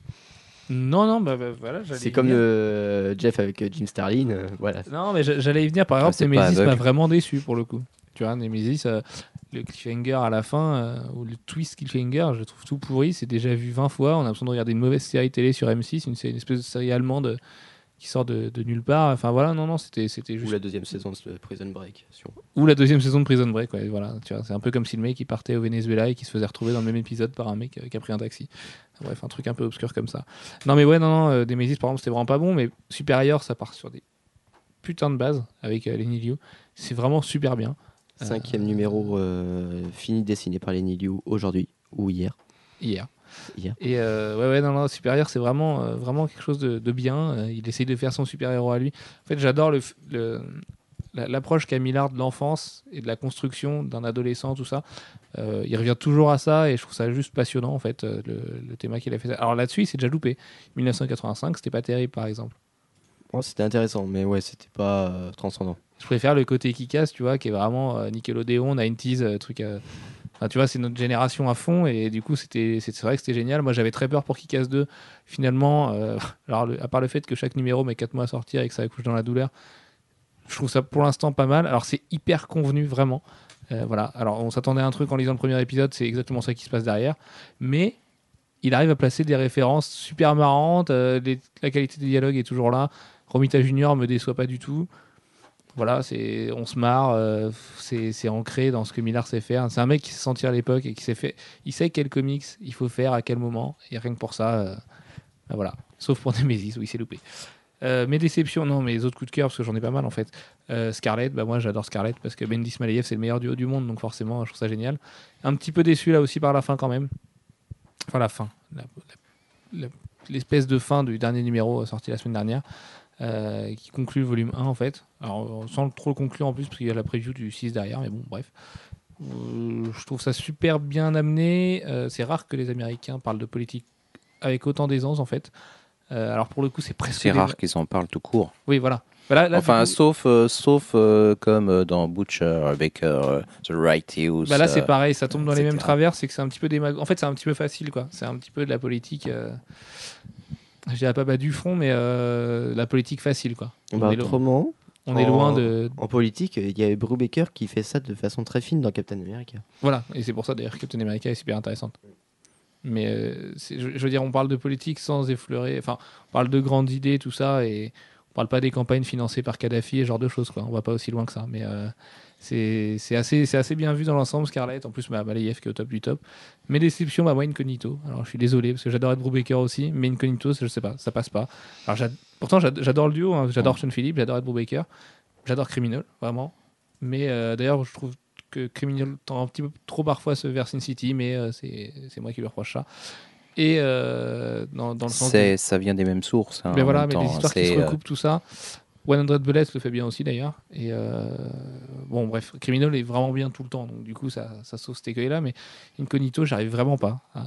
Non, non, bah, bah, voilà. C'est comme euh, Jeff avec euh, Jim Starlin. euh, voilà. Non, mais j'a- j'allais y venir. Par Ah, exemple, Nemesis m'a vraiment déçu pour le coup. Tu vois, Nemesis, euh, le cliffhanger à la fin, ou le twist cliffhanger, je trouve tout pourri. C'est déjà vu 20 fois. On a l'impression de regarder une mauvaise série télé sur M6, une, espèce de série allemande qui sort de, de nulle part. Enfin voilà, non, non, c'était juste. Ou la deuxième saison de euh, Prison Break. si on- Ou la deuxième saison de Prison Break, ouais, voilà. C'est un peu comme si le mec il partait au Venezuela et qui se faisait retrouver dans le même épisode par un mec euh, qui a pris un taxi. Bref, un truc un peu obscur comme ça. Non, mais ouais, non, non, euh, Nemesis par exemple, c'était vraiment pas bon, mais Supérieur, ça part sur des putains de bases avec euh, Lenny Liu. C'est vraiment super bien. Euh, Cinquième numéro euh, fini dessiné par Lenny Liu aujourd'hui ou hier. hier. Hier. Et euh, ouais, ouais, non, non, supérieur, c'est vraiment, euh, vraiment quelque chose de, de bien. Euh, il essaye de faire son super-héros à lui. En fait, j'adore le, l'approche qu'a Millard de l'enfance et de la construction d'un adolescent, tout ça. Euh, il revient toujours à ça et je trouve ça juste passionnant, en fait, le, le thème qu'il a fait. Alors là-dessus, il s'est déjà loupé. 1985, c'était pas terrible, par exemple. Oh, c'était intéressant, mais ouais, c'était pas euh, transcendant. Je préfère le côté qui casse, tu vois, qui est vraiment euh, Nickelodeon, 90s, euh, truc. Tu vois, c'est notre génération à fond et du coup, c'était, c'est vrai que c'était génial. Moi, j'avais très peur pour Kick-Ass 2. Finalement, euh, alors, à part le fait que chaque numéro met 4 mois à sortir et que ça accouche dans la douleur, je trouve ça pour l'instant pas mal. Alors, c'est hyper convenu, vraiment. Euh, voilà. Alors, on s'attendait à un truc en lisant le premier épisode, c'est exactement ça qui se passe derrière. Mais il arrive à placer des références super marrantes. euh, la qualité des dialogues est toujours là. Romita Junior me déçoit pas du tout. Voilà, c'est, on se marre, euh, c'est, c'est ancré dans ce que Millard sait faire. C'est un mec qui sait sentir à l'époque et qui sait fait, il sait quel comics il faut faire à quel moment. Et rien que pour ça, euh, ben voilà. Sauf pour Nemesis où il s'est loupé. Euh, mes déceptions, non, mes autres coups de cœur, parce que j'en ai pas mal en fait. Scarlett, bah moi j'adore Scarlett parce que Bendis Maleyev c'est le meilleur duo du monde, donc forcément je trouve ça génial. Un petit peu déçu là aussi par la fin quand même. Enfin la fin, l'espèce de fin du dernier numéro sorti la semaine dernière. Euh, qui conclut le volume 1 en fait. Alors sans trop le conclure en plus parce qu'il y a la preview du 6 derrière, mais bon bref. Euh, je trouve ça super bien amené. Euh, c'est rare que les Américains parlent de politique avec autant d'aisance en fait. Euh, alors pour le coup c'est presque... C'est des- rare qu'ils en parlent tout court. Oui voilà. Voilà, là, enfin, coup- sauf, euh, sauf euh, comme euh, dans Butcher euh, The Right Use. Bah là c'est euh, pareil, ça tombe dans les mêmes travers, c'est que c'est un petit peu démago- En fait c'est un petit peu facile quoi. C'est un petit peu de la politique. Je dirais pas bas du front, mais euh, la politique facile quoi. On, Bah, est, autrement, on est en- loin de. en politique, il y a Brubaker qui fait ça de façon très fine dans Captain America. Voilà, et c'est pour ça d'ailleurs que Captain America est super intéressante. Mais euh, je, je veux dire, on parle de politique sans effleurer. Enfin, on parle de grandes idées, tout ça, et on parle pas des campagnes financées par Kadhafi et ce genre de choses quoi. On va pas aussi loin que ça, mais. euh, c'est assez, c'est assez bien vu dans l'ensemble, Scarlett. En plus, bah, Malayev qui est au top du top. Mes déceptions, bah, moi, Incognito. Alors, je suis désolé parce que j'adore Ed Brubaker aussi, mais Incognito, je sais pas, ça passe pas. Alors, pourtant, j'ad- j'adore le duo. hein. J'adore Sean Phillips, j'adore Ed Brubaker, j'adore Criminal, vraiment. Mais euh, d'ailleurs, je trouve que Criminal tend un petit peu trop parfois ce vers Sin City, mais euh, c'est moi qui lui reproche ça. Et euh, dans, dans le sens. Ça vient des mêmes sources. hein, Mais voilà, mais temps, des histoires qui se euh, recoupent, tout ça. 100 Bullets le fait bien aussi d'ailleurs. Et euh, bon, bref, Criminal est vraiment bien tout le temps, donc du coup, ça, ça sauve cet écueil-là. Mais Incognito, j'arrive vraiment pas. Euh,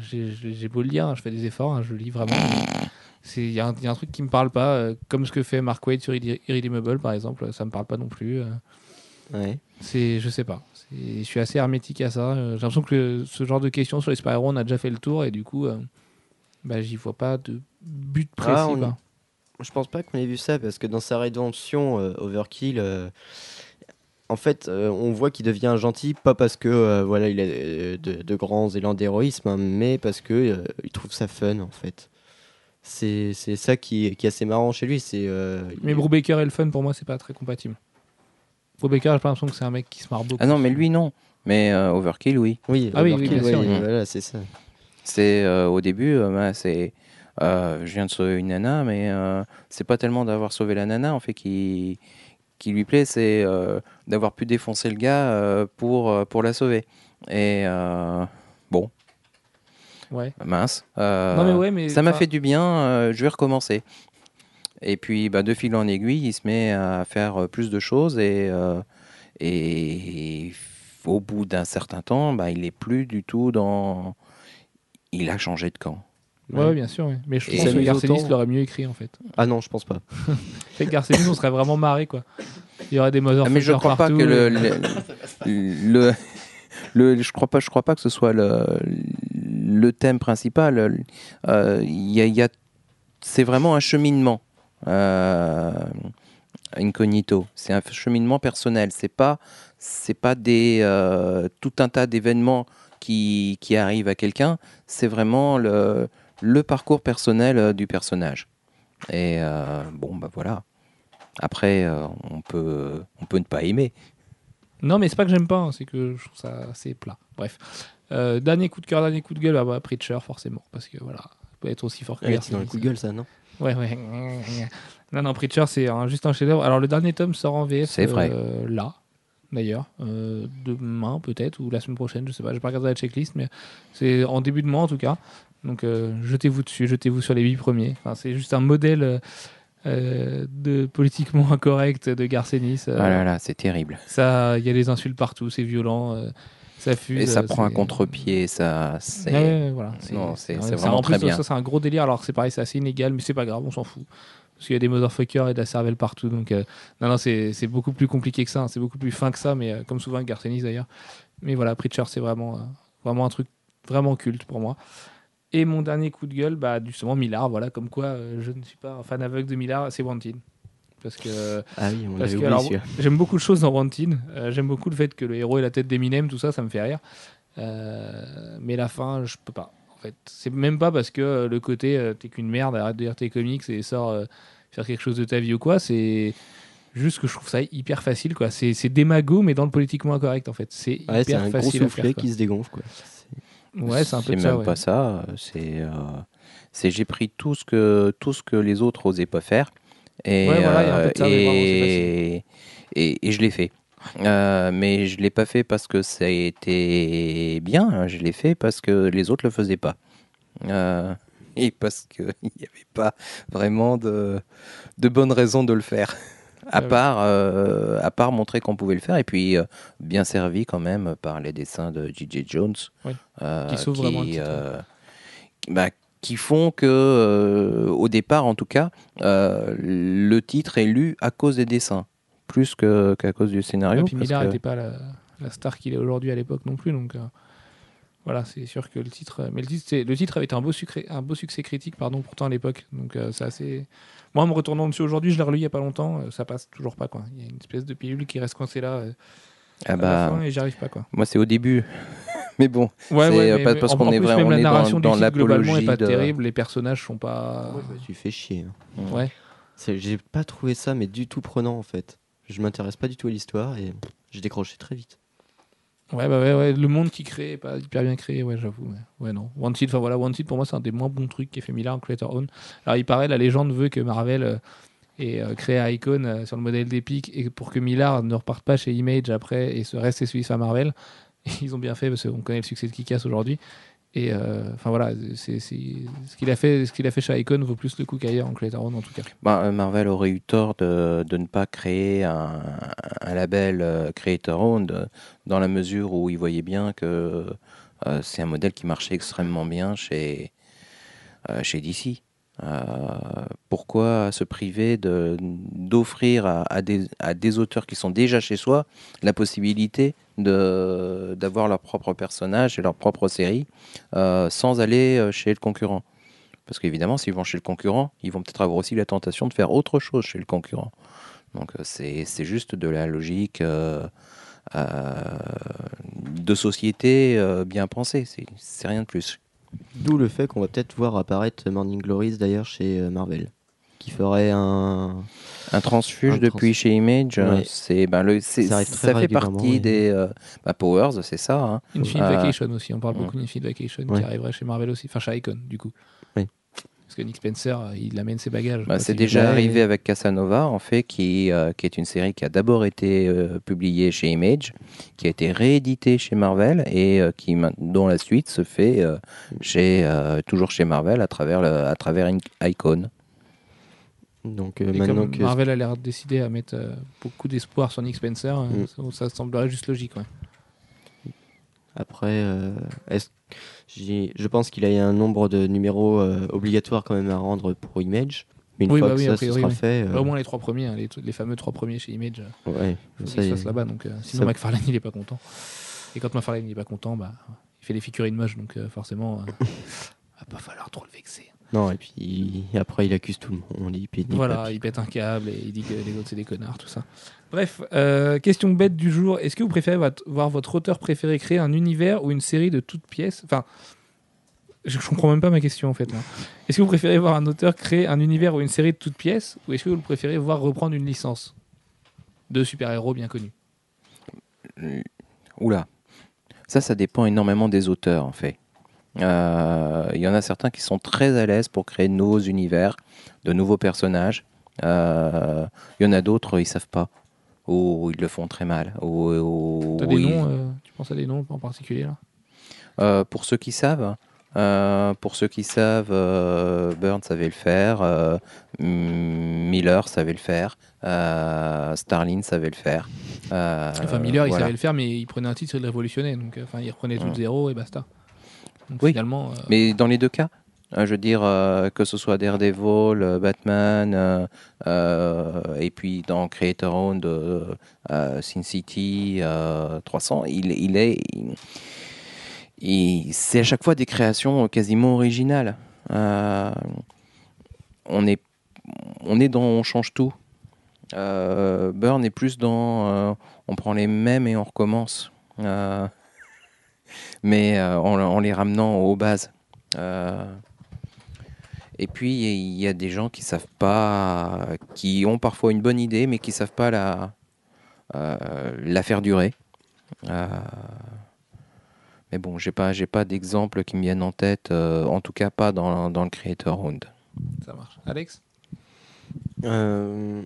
j'ai- beau le lire, hein, je fais des efforts, hein, je lis vraiment. Il y, a un- il y a un truc qui me parle pas, euh, comme ce que fait Mark Waid sur Irre- Irredeemable par exemple, ça me parle pas non plus. Ouais. C'est, je sais pas. Je suis assez hermétique à ça. J'ai l'impression que le- ce genre de questions sur les super-héros, on a déjà fait le tour et du coup, bah, j'y vois pas de but précis. Ah, on-. Je pense pas qu'on ait vu ça parce que dans sa rédemption, euh, Overkill, euh, en fait, euh, on voit qu'il devient gentil pas parce que euh, voilà, il a de, de grands élans d'héroïsme, hein, mais parce que euh, il trouve ça fun en fait. C'est c'est ça qui, qui est assez marrant chez lui. C'est euh, Mais Brubaker et le fun, pour moi, c'est pas très compatible. Brubaker, j'ai pas l'impression que c'est un mec qui se marre beaucoup. Ah non, mais lui, non. Mais euh, Overkill, oui. oui, Ah oui, oui, Overkill, bien sûr, ouais, oui. voilà, c'est ça. C'est euh, au début, euh, bah, c'est. Euh, je viens de sauver une nana, mais euh, c'est pas tellement d'avoir sauvé la nana en fait qui, qui lui plaît, c'est euh, d'avoir pu défoncer le gars euh, pour, pour la sauver. Et bon, Ouais. mince. non, mais ouais, mais. ça m'a fait du bien, je vais recommencer. Et puis, bah, de fil en aiguille, il se met à faire plus de choses et, et au bout d'un certain temps, bah, il n'est plus du tout dans. Il a changé de camp. Ouais, ouais, bien sûr. ouais. Mais je Et pense que Garcenis autant. l'aurait mieux écrit en fait. Ah non, je pense pas. Avec Garcenis, on serait vraiment marré quoi. Il y aurait des motherfuckers Ah, mais je crois pas que le, et- le, le, le- je crois pas, je crois pas que ce soit le, le thème principal. Euh, y a, il y a- c'est vraiment un cheminement euh, incognito. C'est un cheminement personnel. C'est pas, c'est pas des euh, tout un tas d'événements qui, qui arrivent à quelqu'un. C'est vraiment le, le parcours personnel euh, du personnage. Et euh, bon, bah voilà. Après, euh, on peut, on peut ne pas aimer. Non, mais c'est pas que j'aime pas, hein, c'est que je trouve ça assez plat. Bref. Euh, dernier coup de cœur, dernier coup de gueule, bah, bah, Preacher, forcément. Parce que voilà, il peut être aussi fort que c'est dans le coup de gueule, ça, non? Ouais, ouais. Non, non, Preacher, c'est juste un chef-d'œuvre. Alors, le dernier tome sort en VF. C'est vrai. euh, là, d'ailleurs. Euh, demain, peut-être, ou la semaine prochaine, je sais pas. J'ai pas regardé la checklist, mais c'est en début de mois, en tout cas. Donc, euh, jetez-vous dessus, jetez-vous sur les huit premiers. Enfin, c'est juste un modèle euh, euh, de politiquement incorrect de Garcenis. Euh, Ah là là, c'est terrible. Ça, il y a des insultes partout, c'est violent. euh, ça fuse. Et ça prend un contre-pied, ça. c'est- Ouais, ouais, voilà. Non, c'est- vraiment plus, très bien. Ça, c'est un gros délire. Alors, c'est pareil, c'est assez inégal, mais c'est pas grave, on s'en fout. Parce qu'il y a des motherfuckers et de la cervelle partout. Donc, non, non, c'est beaucoup plus compliqué que ça. hein. C'est beaucoup plus fin que ça, mais comme souvent avec Garcenis d'ailleurs. Mais voilà, Preacher, c'est vraiment, vraiment un truc vraiment culte pour moi. Et mon dernier coup de gueule, bah, justement, Millard. Voilà, comme quoi euh, je ne suis pas un fan aveugle de Millard, c'est Wanted. Parce que. Ah oui, on Parce l'avait que, oublié alors, celui-là. J'aime beaucoup de choses dans Wanted. Euh, J'aime beaucoup le fait que le héros ait la tête d'Eminem, tout ça, ça me fait rire. Euh, mais la fin, je peux pas. En fait, c'est même pas parce que le côté t'es qu'une merde, arrête de lire tes comics et sors faire quelque chose de ta vie ou quoi. C'est juste que je trouve ça hyper facile, quoi. C'est c'est démago, mais dans le politiquement incorrect, en fait. C'est Ouais, c'est hyper un gros facile à soufflet qui se dégonfle, quoi. C'est- Ouais, c'est un peu de même ouais. pas ça. C'est, euh, c'est j'ai pris tout ce que tout ce que les autres osaient pas faire et Ouais, voilà, ça, vraiment, et, et, et je l'ai fait. Euh, mais je l'ai pas fait parce que ça a été bien. hein. Je l'ai fait parce que les autres le faisaient pas. Euh, et parce qu'il n'y avait pas vraiment de, de bonnes raisons de le faire. À ouais. part, euh, à part montrer qu'on pouvait le faire, et puis euh, bien servi quand même par les dessins de J.J. Jones, Oui. euh, Qui bah, qui font que, au départ en tout cas, le titre est lu à cause des dessins, plus qu'à cause du scénario. Et puis Millard que- n'était pas la, la star qu'il est aujourd'hui à l'époque non plus, donc voilà, c'est sûr que le titre, mais le titre, c'est- le titre avait été un beau succès, un beau succès critique, pardon, pourtant à l'époque, donc euh, c'est assez. Moi, en me retournant dessus aujourd'hui, je l'ai relu il y a pas longtemps, euh, ça passe toujours pas quoi. Il y a une espèce de pilule qui reste coincée là euh, Ah à bah, la fin et j'y arrive pas quoi. moi c'est au début, mais bon, Ouais, C'est, ouais, euh, mais- pas- mais parce en- qu'on est plus, vraiment- la dans- narration dans du titre globalement est pas l'apologie de- terrible, les personnages sont pas. Ouais, bah, tu fais chier. hein. Ouais. J'ai pas trouvé ça, mais du tout prenant en fait. Je m'intéresse pas du tout à l'histoire et j'ai décroché très vite. Ouais, bah ouais, ouais, le monde qui crée est pas hyper bien créé, ouais, j'avoue. Ouais. ouais, non. Wanted, enfin voilà, Wanted pour moi c'est un des moins bons trucs qu'ait fait Miller en Creator Own. Alors il paraît, la légende veut que Marvel euh, ait euh, créé Icon euh, sur le modèle d'Epic et pour que Millard ne reparte pas chez Image après et se reste celui à Marvel. Ils ont bien fait parce qu'on connaît le succès de Kikas aujourd'hui. Et euh, enfin voilà, ce qu'il a fait, ce qu'il a fait chez Icon vaut plus le coup qu'ailleurs en Own en tout cas. bah, euh, Marvel aurait eu tort de, ne pas créer un, label euh, Creator Owned euh, dans la mesure où ils voyaient bien que c'est un modèle qui marchait extrêmement bien chez, chez DC. Pourquoi se priver d'offrir à, des, auteurs qui sont déjà chez soi la possibilité d'avoir leur propre personnage et leur propre série euh, sans aller euh, chez le concurrent Parce qu'évidemment, s'ils vont chez le concurrent, ils vont peut-être avoir aussi la tentation de faire autre chose chez le concurrent. Donc euh, c'est juste de la logique de société bien pensée, c'est rien de plus. D'où le fait qu'on va peut-être voir apparaître Morning Glories d'ailleurs chez Marvel. Qui ferait un. Un transfuge Un depuis trans- chez Image, Ouais. c'est ben, le, Ça fait partie oui. des euh, bah, Powers, c'est ça. hein. Infinite Euh, Vacation aussi, on parle beaucoup d'Infinite Vacation Ouais. qui arriverait chez Marvel aussi, enfin chez Icon du coup. Oui. Parce que Nick Spencer, euh, il amène ses bagages. Bah, c'est déjà arrivé avec Casanova, en fait, qui, euh, qui est une série qui a d'abord été euh, publiée chez Image, qui a été rééditée chez Marvel et euh, qui, dont la suite se fait euh, chez, euh, toujours chez Marvel à travers, le- à travers Icon. Donc euh, maintenant comme que Marvel a l'air décidé à mettre euh, beaucoup d'espoir sur Nick Spencer, euh, Mm. ça, ça semblerait juste logique. Ouais. après, je pense qu'il a un nombre de numéros obligatoires quand même à rendre pour Image. Mais une Oui, fois bah que oui, ça priori, sera oui. fait, Au moins les trois premiers, hein, les, les fameux trois premiers chez Image, ouais, faut ça se fassent là-bas. Donc, sinon, ça- McFarlane il est pas content. Et quand McFarlane il est pas content, bah, il fait les figurines moches, donc forcément, va pas falloir trop le vexer. Non, et puis après il accuse tout le monde. Il pète Voilà, il pète un câble et il dit que les autres c'est des connards, tout ça. Bref, euh, question bête du jour. Est-ce que vous préférez voir votre auteur préféré créer un univers ou une série de toutes pièces? Enfin, je, je comprends même pas ma question en fait. là. Est-ce que vous préférez voir un auteur créer un univers ou une série de toutes pièces ou est-ce que vous préférez voir reprendre une licence de super-héros bien connus? Oula. Ça, ça dépend énormément des auteurs, en fait. Euh, Il y en a certains qui sont très à l'aise pour créer de nouveaux univers, de nouveaux personnages. Euh, Il y en a d'autres, ils savent pas. Ou ils le font très mal. Ou, ou- T'as des ils- noms euh, Tu penses à des noms en particulier là? Pour ceux qui savent, euh, pour ceux qui savent, euh, Burns savait le faire, euh, Miller savait le faire, Starlin savait le faire. Enfin, Miller il savait le faire, mais il prenait un titre et il le révolutionnait. Donc, enfin, il reprenait tout de Mm. zéro et basta. Donc, Oui. finalement. euh, Mais dans les deux cas, euh, je veux dire, euh, que ce soit Daredevil, euh, Batman, euh, et puis dans Creator Owned, euh, euh, Sin City, euh, 300, il, il est. il- c'est à chaque fois des créations quasiment originales. On, est, on est dans On change tout. Burn est plus dans on prend les mêmes et on recommence. Euh, mais euh, en, en les ramenant aux bases. Euh, et puis il y a des gens qui savent pas, qui ont parfois une bonne idée, mais qui savent pas la, euh, la faire durer. Euh, mais bon, j'ai pas, j'ai pas d'exemple qui me viennent en tête, euh, en tout cas pas dans, dans le Creator Round. Ça marche. Alex? Euh,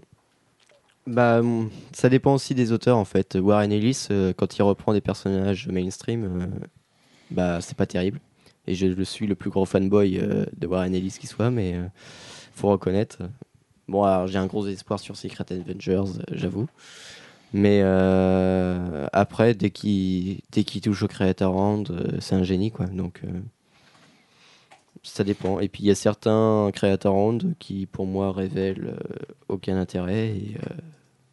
bah, hum, ça dépend aussi des auteurs en fait. Warren Ellis, euh, quand il reprend des personnages mainstream, euh, bah c'est pas terrible. Et je, je suis le plus gros fanboy euh, de Warren Ellis qui soit, mais faut reconnaître. Bon, j'ai un gros espoir sur Secret euh, j'avoue. Mais après, dès qu'il qu'il touche au Creator Round, euh, c'est un génie quoi. Donc ça dépend. Et puis il y a certains Creator Round qui, pour moi, révèlent euh, aucun intérêt. Et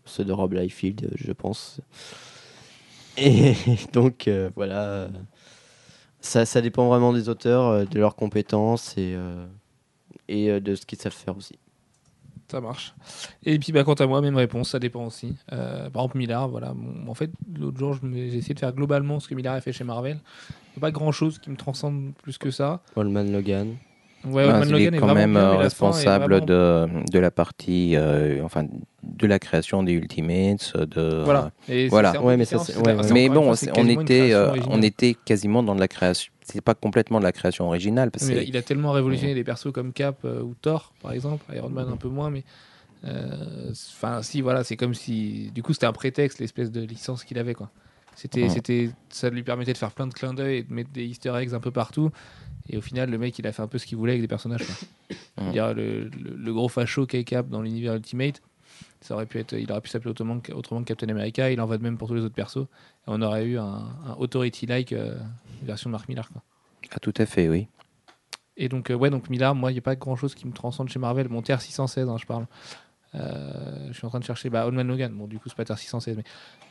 ceux de Rob Liefeld, je pense. Et donc euh, voilà. Ça, ça dépend vraiment des auteurs, euh, de leurs compétences et, de ce qu'ils savent faire aussi. Ça marche. Et puis, bah, quant à moi, même réponse, ça dépend aussi. Par exemple, Millard, voilà. En fait, l'autre jour, j'ai essayé de faire globalement ce que Millard a fait chez Marvel. Pas grand chose qui me transcende plus que ça. Holman Logan. Ouais, Ah, il Logan est est quand même bien, euh, est responsable vraiment- de, de la partie, euh, enfin, de la création des Ultimates, de Voilà. Et Voilà. Ouais, mais ça, ouais, bon, on était, euh, on était quasiment dans de la création. C'est pas complètement de la création originale. Parce Mais il a- que il a tellement révolutionné des persos comme Cap euh, ou Thor, par exemple, Iron Man un peu moins, mais euh, enfin si voilà, c'est comme si du coup c'était un prétexte l'espèce de licence qu'il avait quoi. C'était, Mhm. c'était, ça lui permettait de faire plein de clins d'œil et de mettre des Easter eggs un peu partout. Et au final, le mec, il a fait un peu ce qu'il voulait avec des personnages. Mhm. dire, le, le- le gros facho qu'est Cap dans l'univers Ultimate, ça aurait pu être, il aurait pu s'appeler autrement, que- autrement que Captain America. Il en va de même pour tous les autres persos. Et on aurait eu un, un Authority-like euh, version de Mark Millar. Quoi. Ah, tout à fait, oui. Et donc, euh, ouais, donc Millard, moi, il n'y a pas grand chose qui me transcende chez Marvel. Mon TR 616, hein, je parle. Euh, je suis en train de chercher bah, Old Man Logan. Bon, du coup, c'est pas TR 616, mais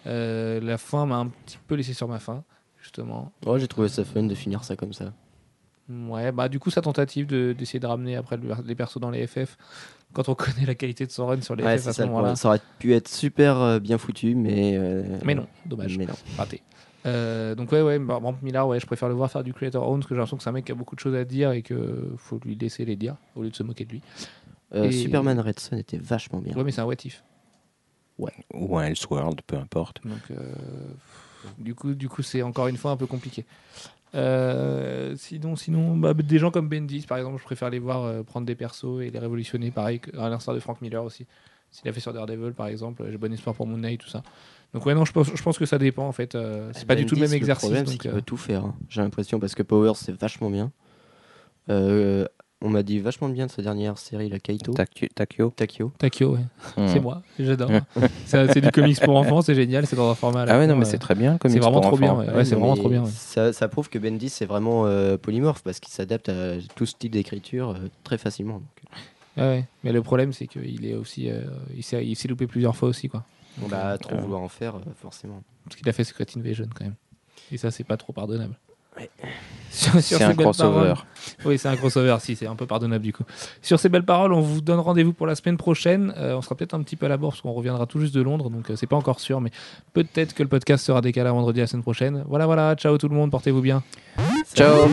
euh, la fin m'a un petit peu laissé sur ma fin, justement. Ouais, j'ai trouvé ça fun de finir ça comme ça. Ouais, bah, du coup, sa tentative de- d'essayer de, ramener après le- les persos dans les FF, quand on connaît la qualité de son run sur les Ouais, FF c'est à ça ce le moment-là. problème. Ça aurait pu être super euh, bien foutu, mais. euh, Mais non, dommage. Mais non. raté. Euh, donc ouais, ouais, bah, par exemple, Millard, ouais, je préfère le voir faire du creator own parce que j'ai l'impression que c'est un mec qui a beaucoup de choses à dire et que faut lui laisser les dire au lieu de se moquer de lui. Euh, Et- Superman Red Son était vachement bien. Ouais, mais c'est un what if. Ou un Elseworld, peu importe. Donc, euh, du coup, du coup, c'est encore une fois un peu compliqué. Euh, sinon, sinon, bah, des gens comme Bendis, par exemple, je préfère les voir euh, prendre des persos et les révolutionner, pareil, que- à l'instar de Frank Miller aussi. S'il a fait sur Daredevil, par exemple, j'ai bon espoir pour Moon Knight, tout ça. Donc ouais, non, je pense, je pense que ça dépend en fait. euh, c'est pas du tout le Bendis, même exercice. problème, c'est donc, qu'il euh, peut tout faire. hein. J'ai l'impression parce que Power c'est vachement bien. Euh, On m'a dit vachement bien de sa dernière série, la Kaito. Takio. Takio. Takio. Takio, ouais. Hmm. c'est moi, j'adore. c'est c'est du comics pour enfants, c'est génial, c'est dans un format. Ah ouais, non, mais euh, c'est très bien. C'est trop bien. enfants. Ouais, Ouais, c'est non, vraiment trop bien. ouais. Ça, ça prouve que Bendis c'est vraiment euh, polymorphe parce qu'il s'adapte à tout style d'écriture euh, très facilement. donc. Ouais, ouais. Mais le problème, c'est qu'il est aussi, euh, il s'est il s'est loupé plusieurs fois aussi, quoi. Bah, euh, trop euh, vouloir en faire, euh, forcément. Parce qu'il a fait Secret Invasion quand même. Et ça, c'est pas trop pardonnable. Ouais. Sur, sur C'est ces un belles crossover. paroles- Oui, c'est un crossover, si, c'est un peu pardonnable du coup. Sur ces belles paroles, on vous donne rendez-vous pour la semaine prochaine. Euh, on sera peut-être un petit peu à la bourse parce qu'on reviendra tout juste de Londres, donc euh, c'est pas encore sûr, mais peut-être que le podcast sera décalé à vendredi la semaine prochaine. Voilà, voilà, ciao tout le monde, portez-vous bien. Ciao.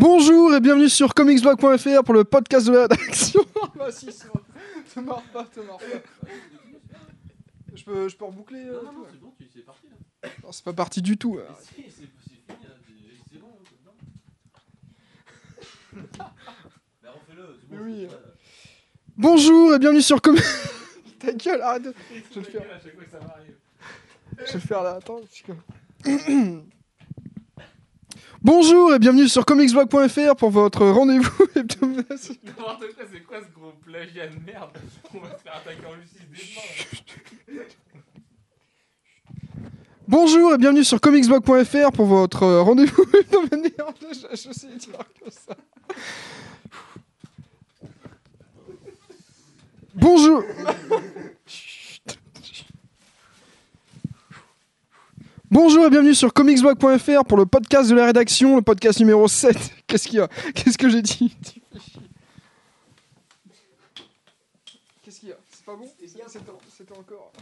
Bonjour et bienvenue sur comicsblog.fr pour le podcast de la rédaction. bah si, c'est bon. te marre pas, te marre pas. Je peux, je peux reboucler euh, tout, ouais. Non, c'est pas parti du tout. là. Mais oui. Bonjour et bienvenue sur Com... Ta gueule, arrête de... Je vais le faire. Je vais le faire là, attends. parce que- Bonjour et bienvenue sur comicsblog.fr pour votre rendez-vous hebdomadaire. N'importe quoi, c'est quoi ce gros plagiat de merde? On va se faire attaquer en justice Bonjour et bienvenue sur comicsblog.fr pour votre euh, rendez-vous hebdomadaire. Je, je sais dire que ça. Bonjour. Bonjour et bienvenue sur comicsblog.fr pour le podcast de la rédaction, le podcast numéro 7. Qu'est-ce qu'il y a? Qu'est-ce que j'ai dit? Qu'est-ce qu'il y a? C'est pas bon? C'était encore.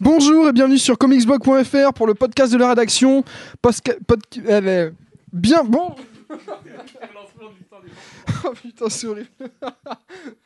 Bonjour et bienvenue sur comicsblog.fr pour le podcast de la rédaction. Posca- pod- ben, bien bon. oh putain, c'est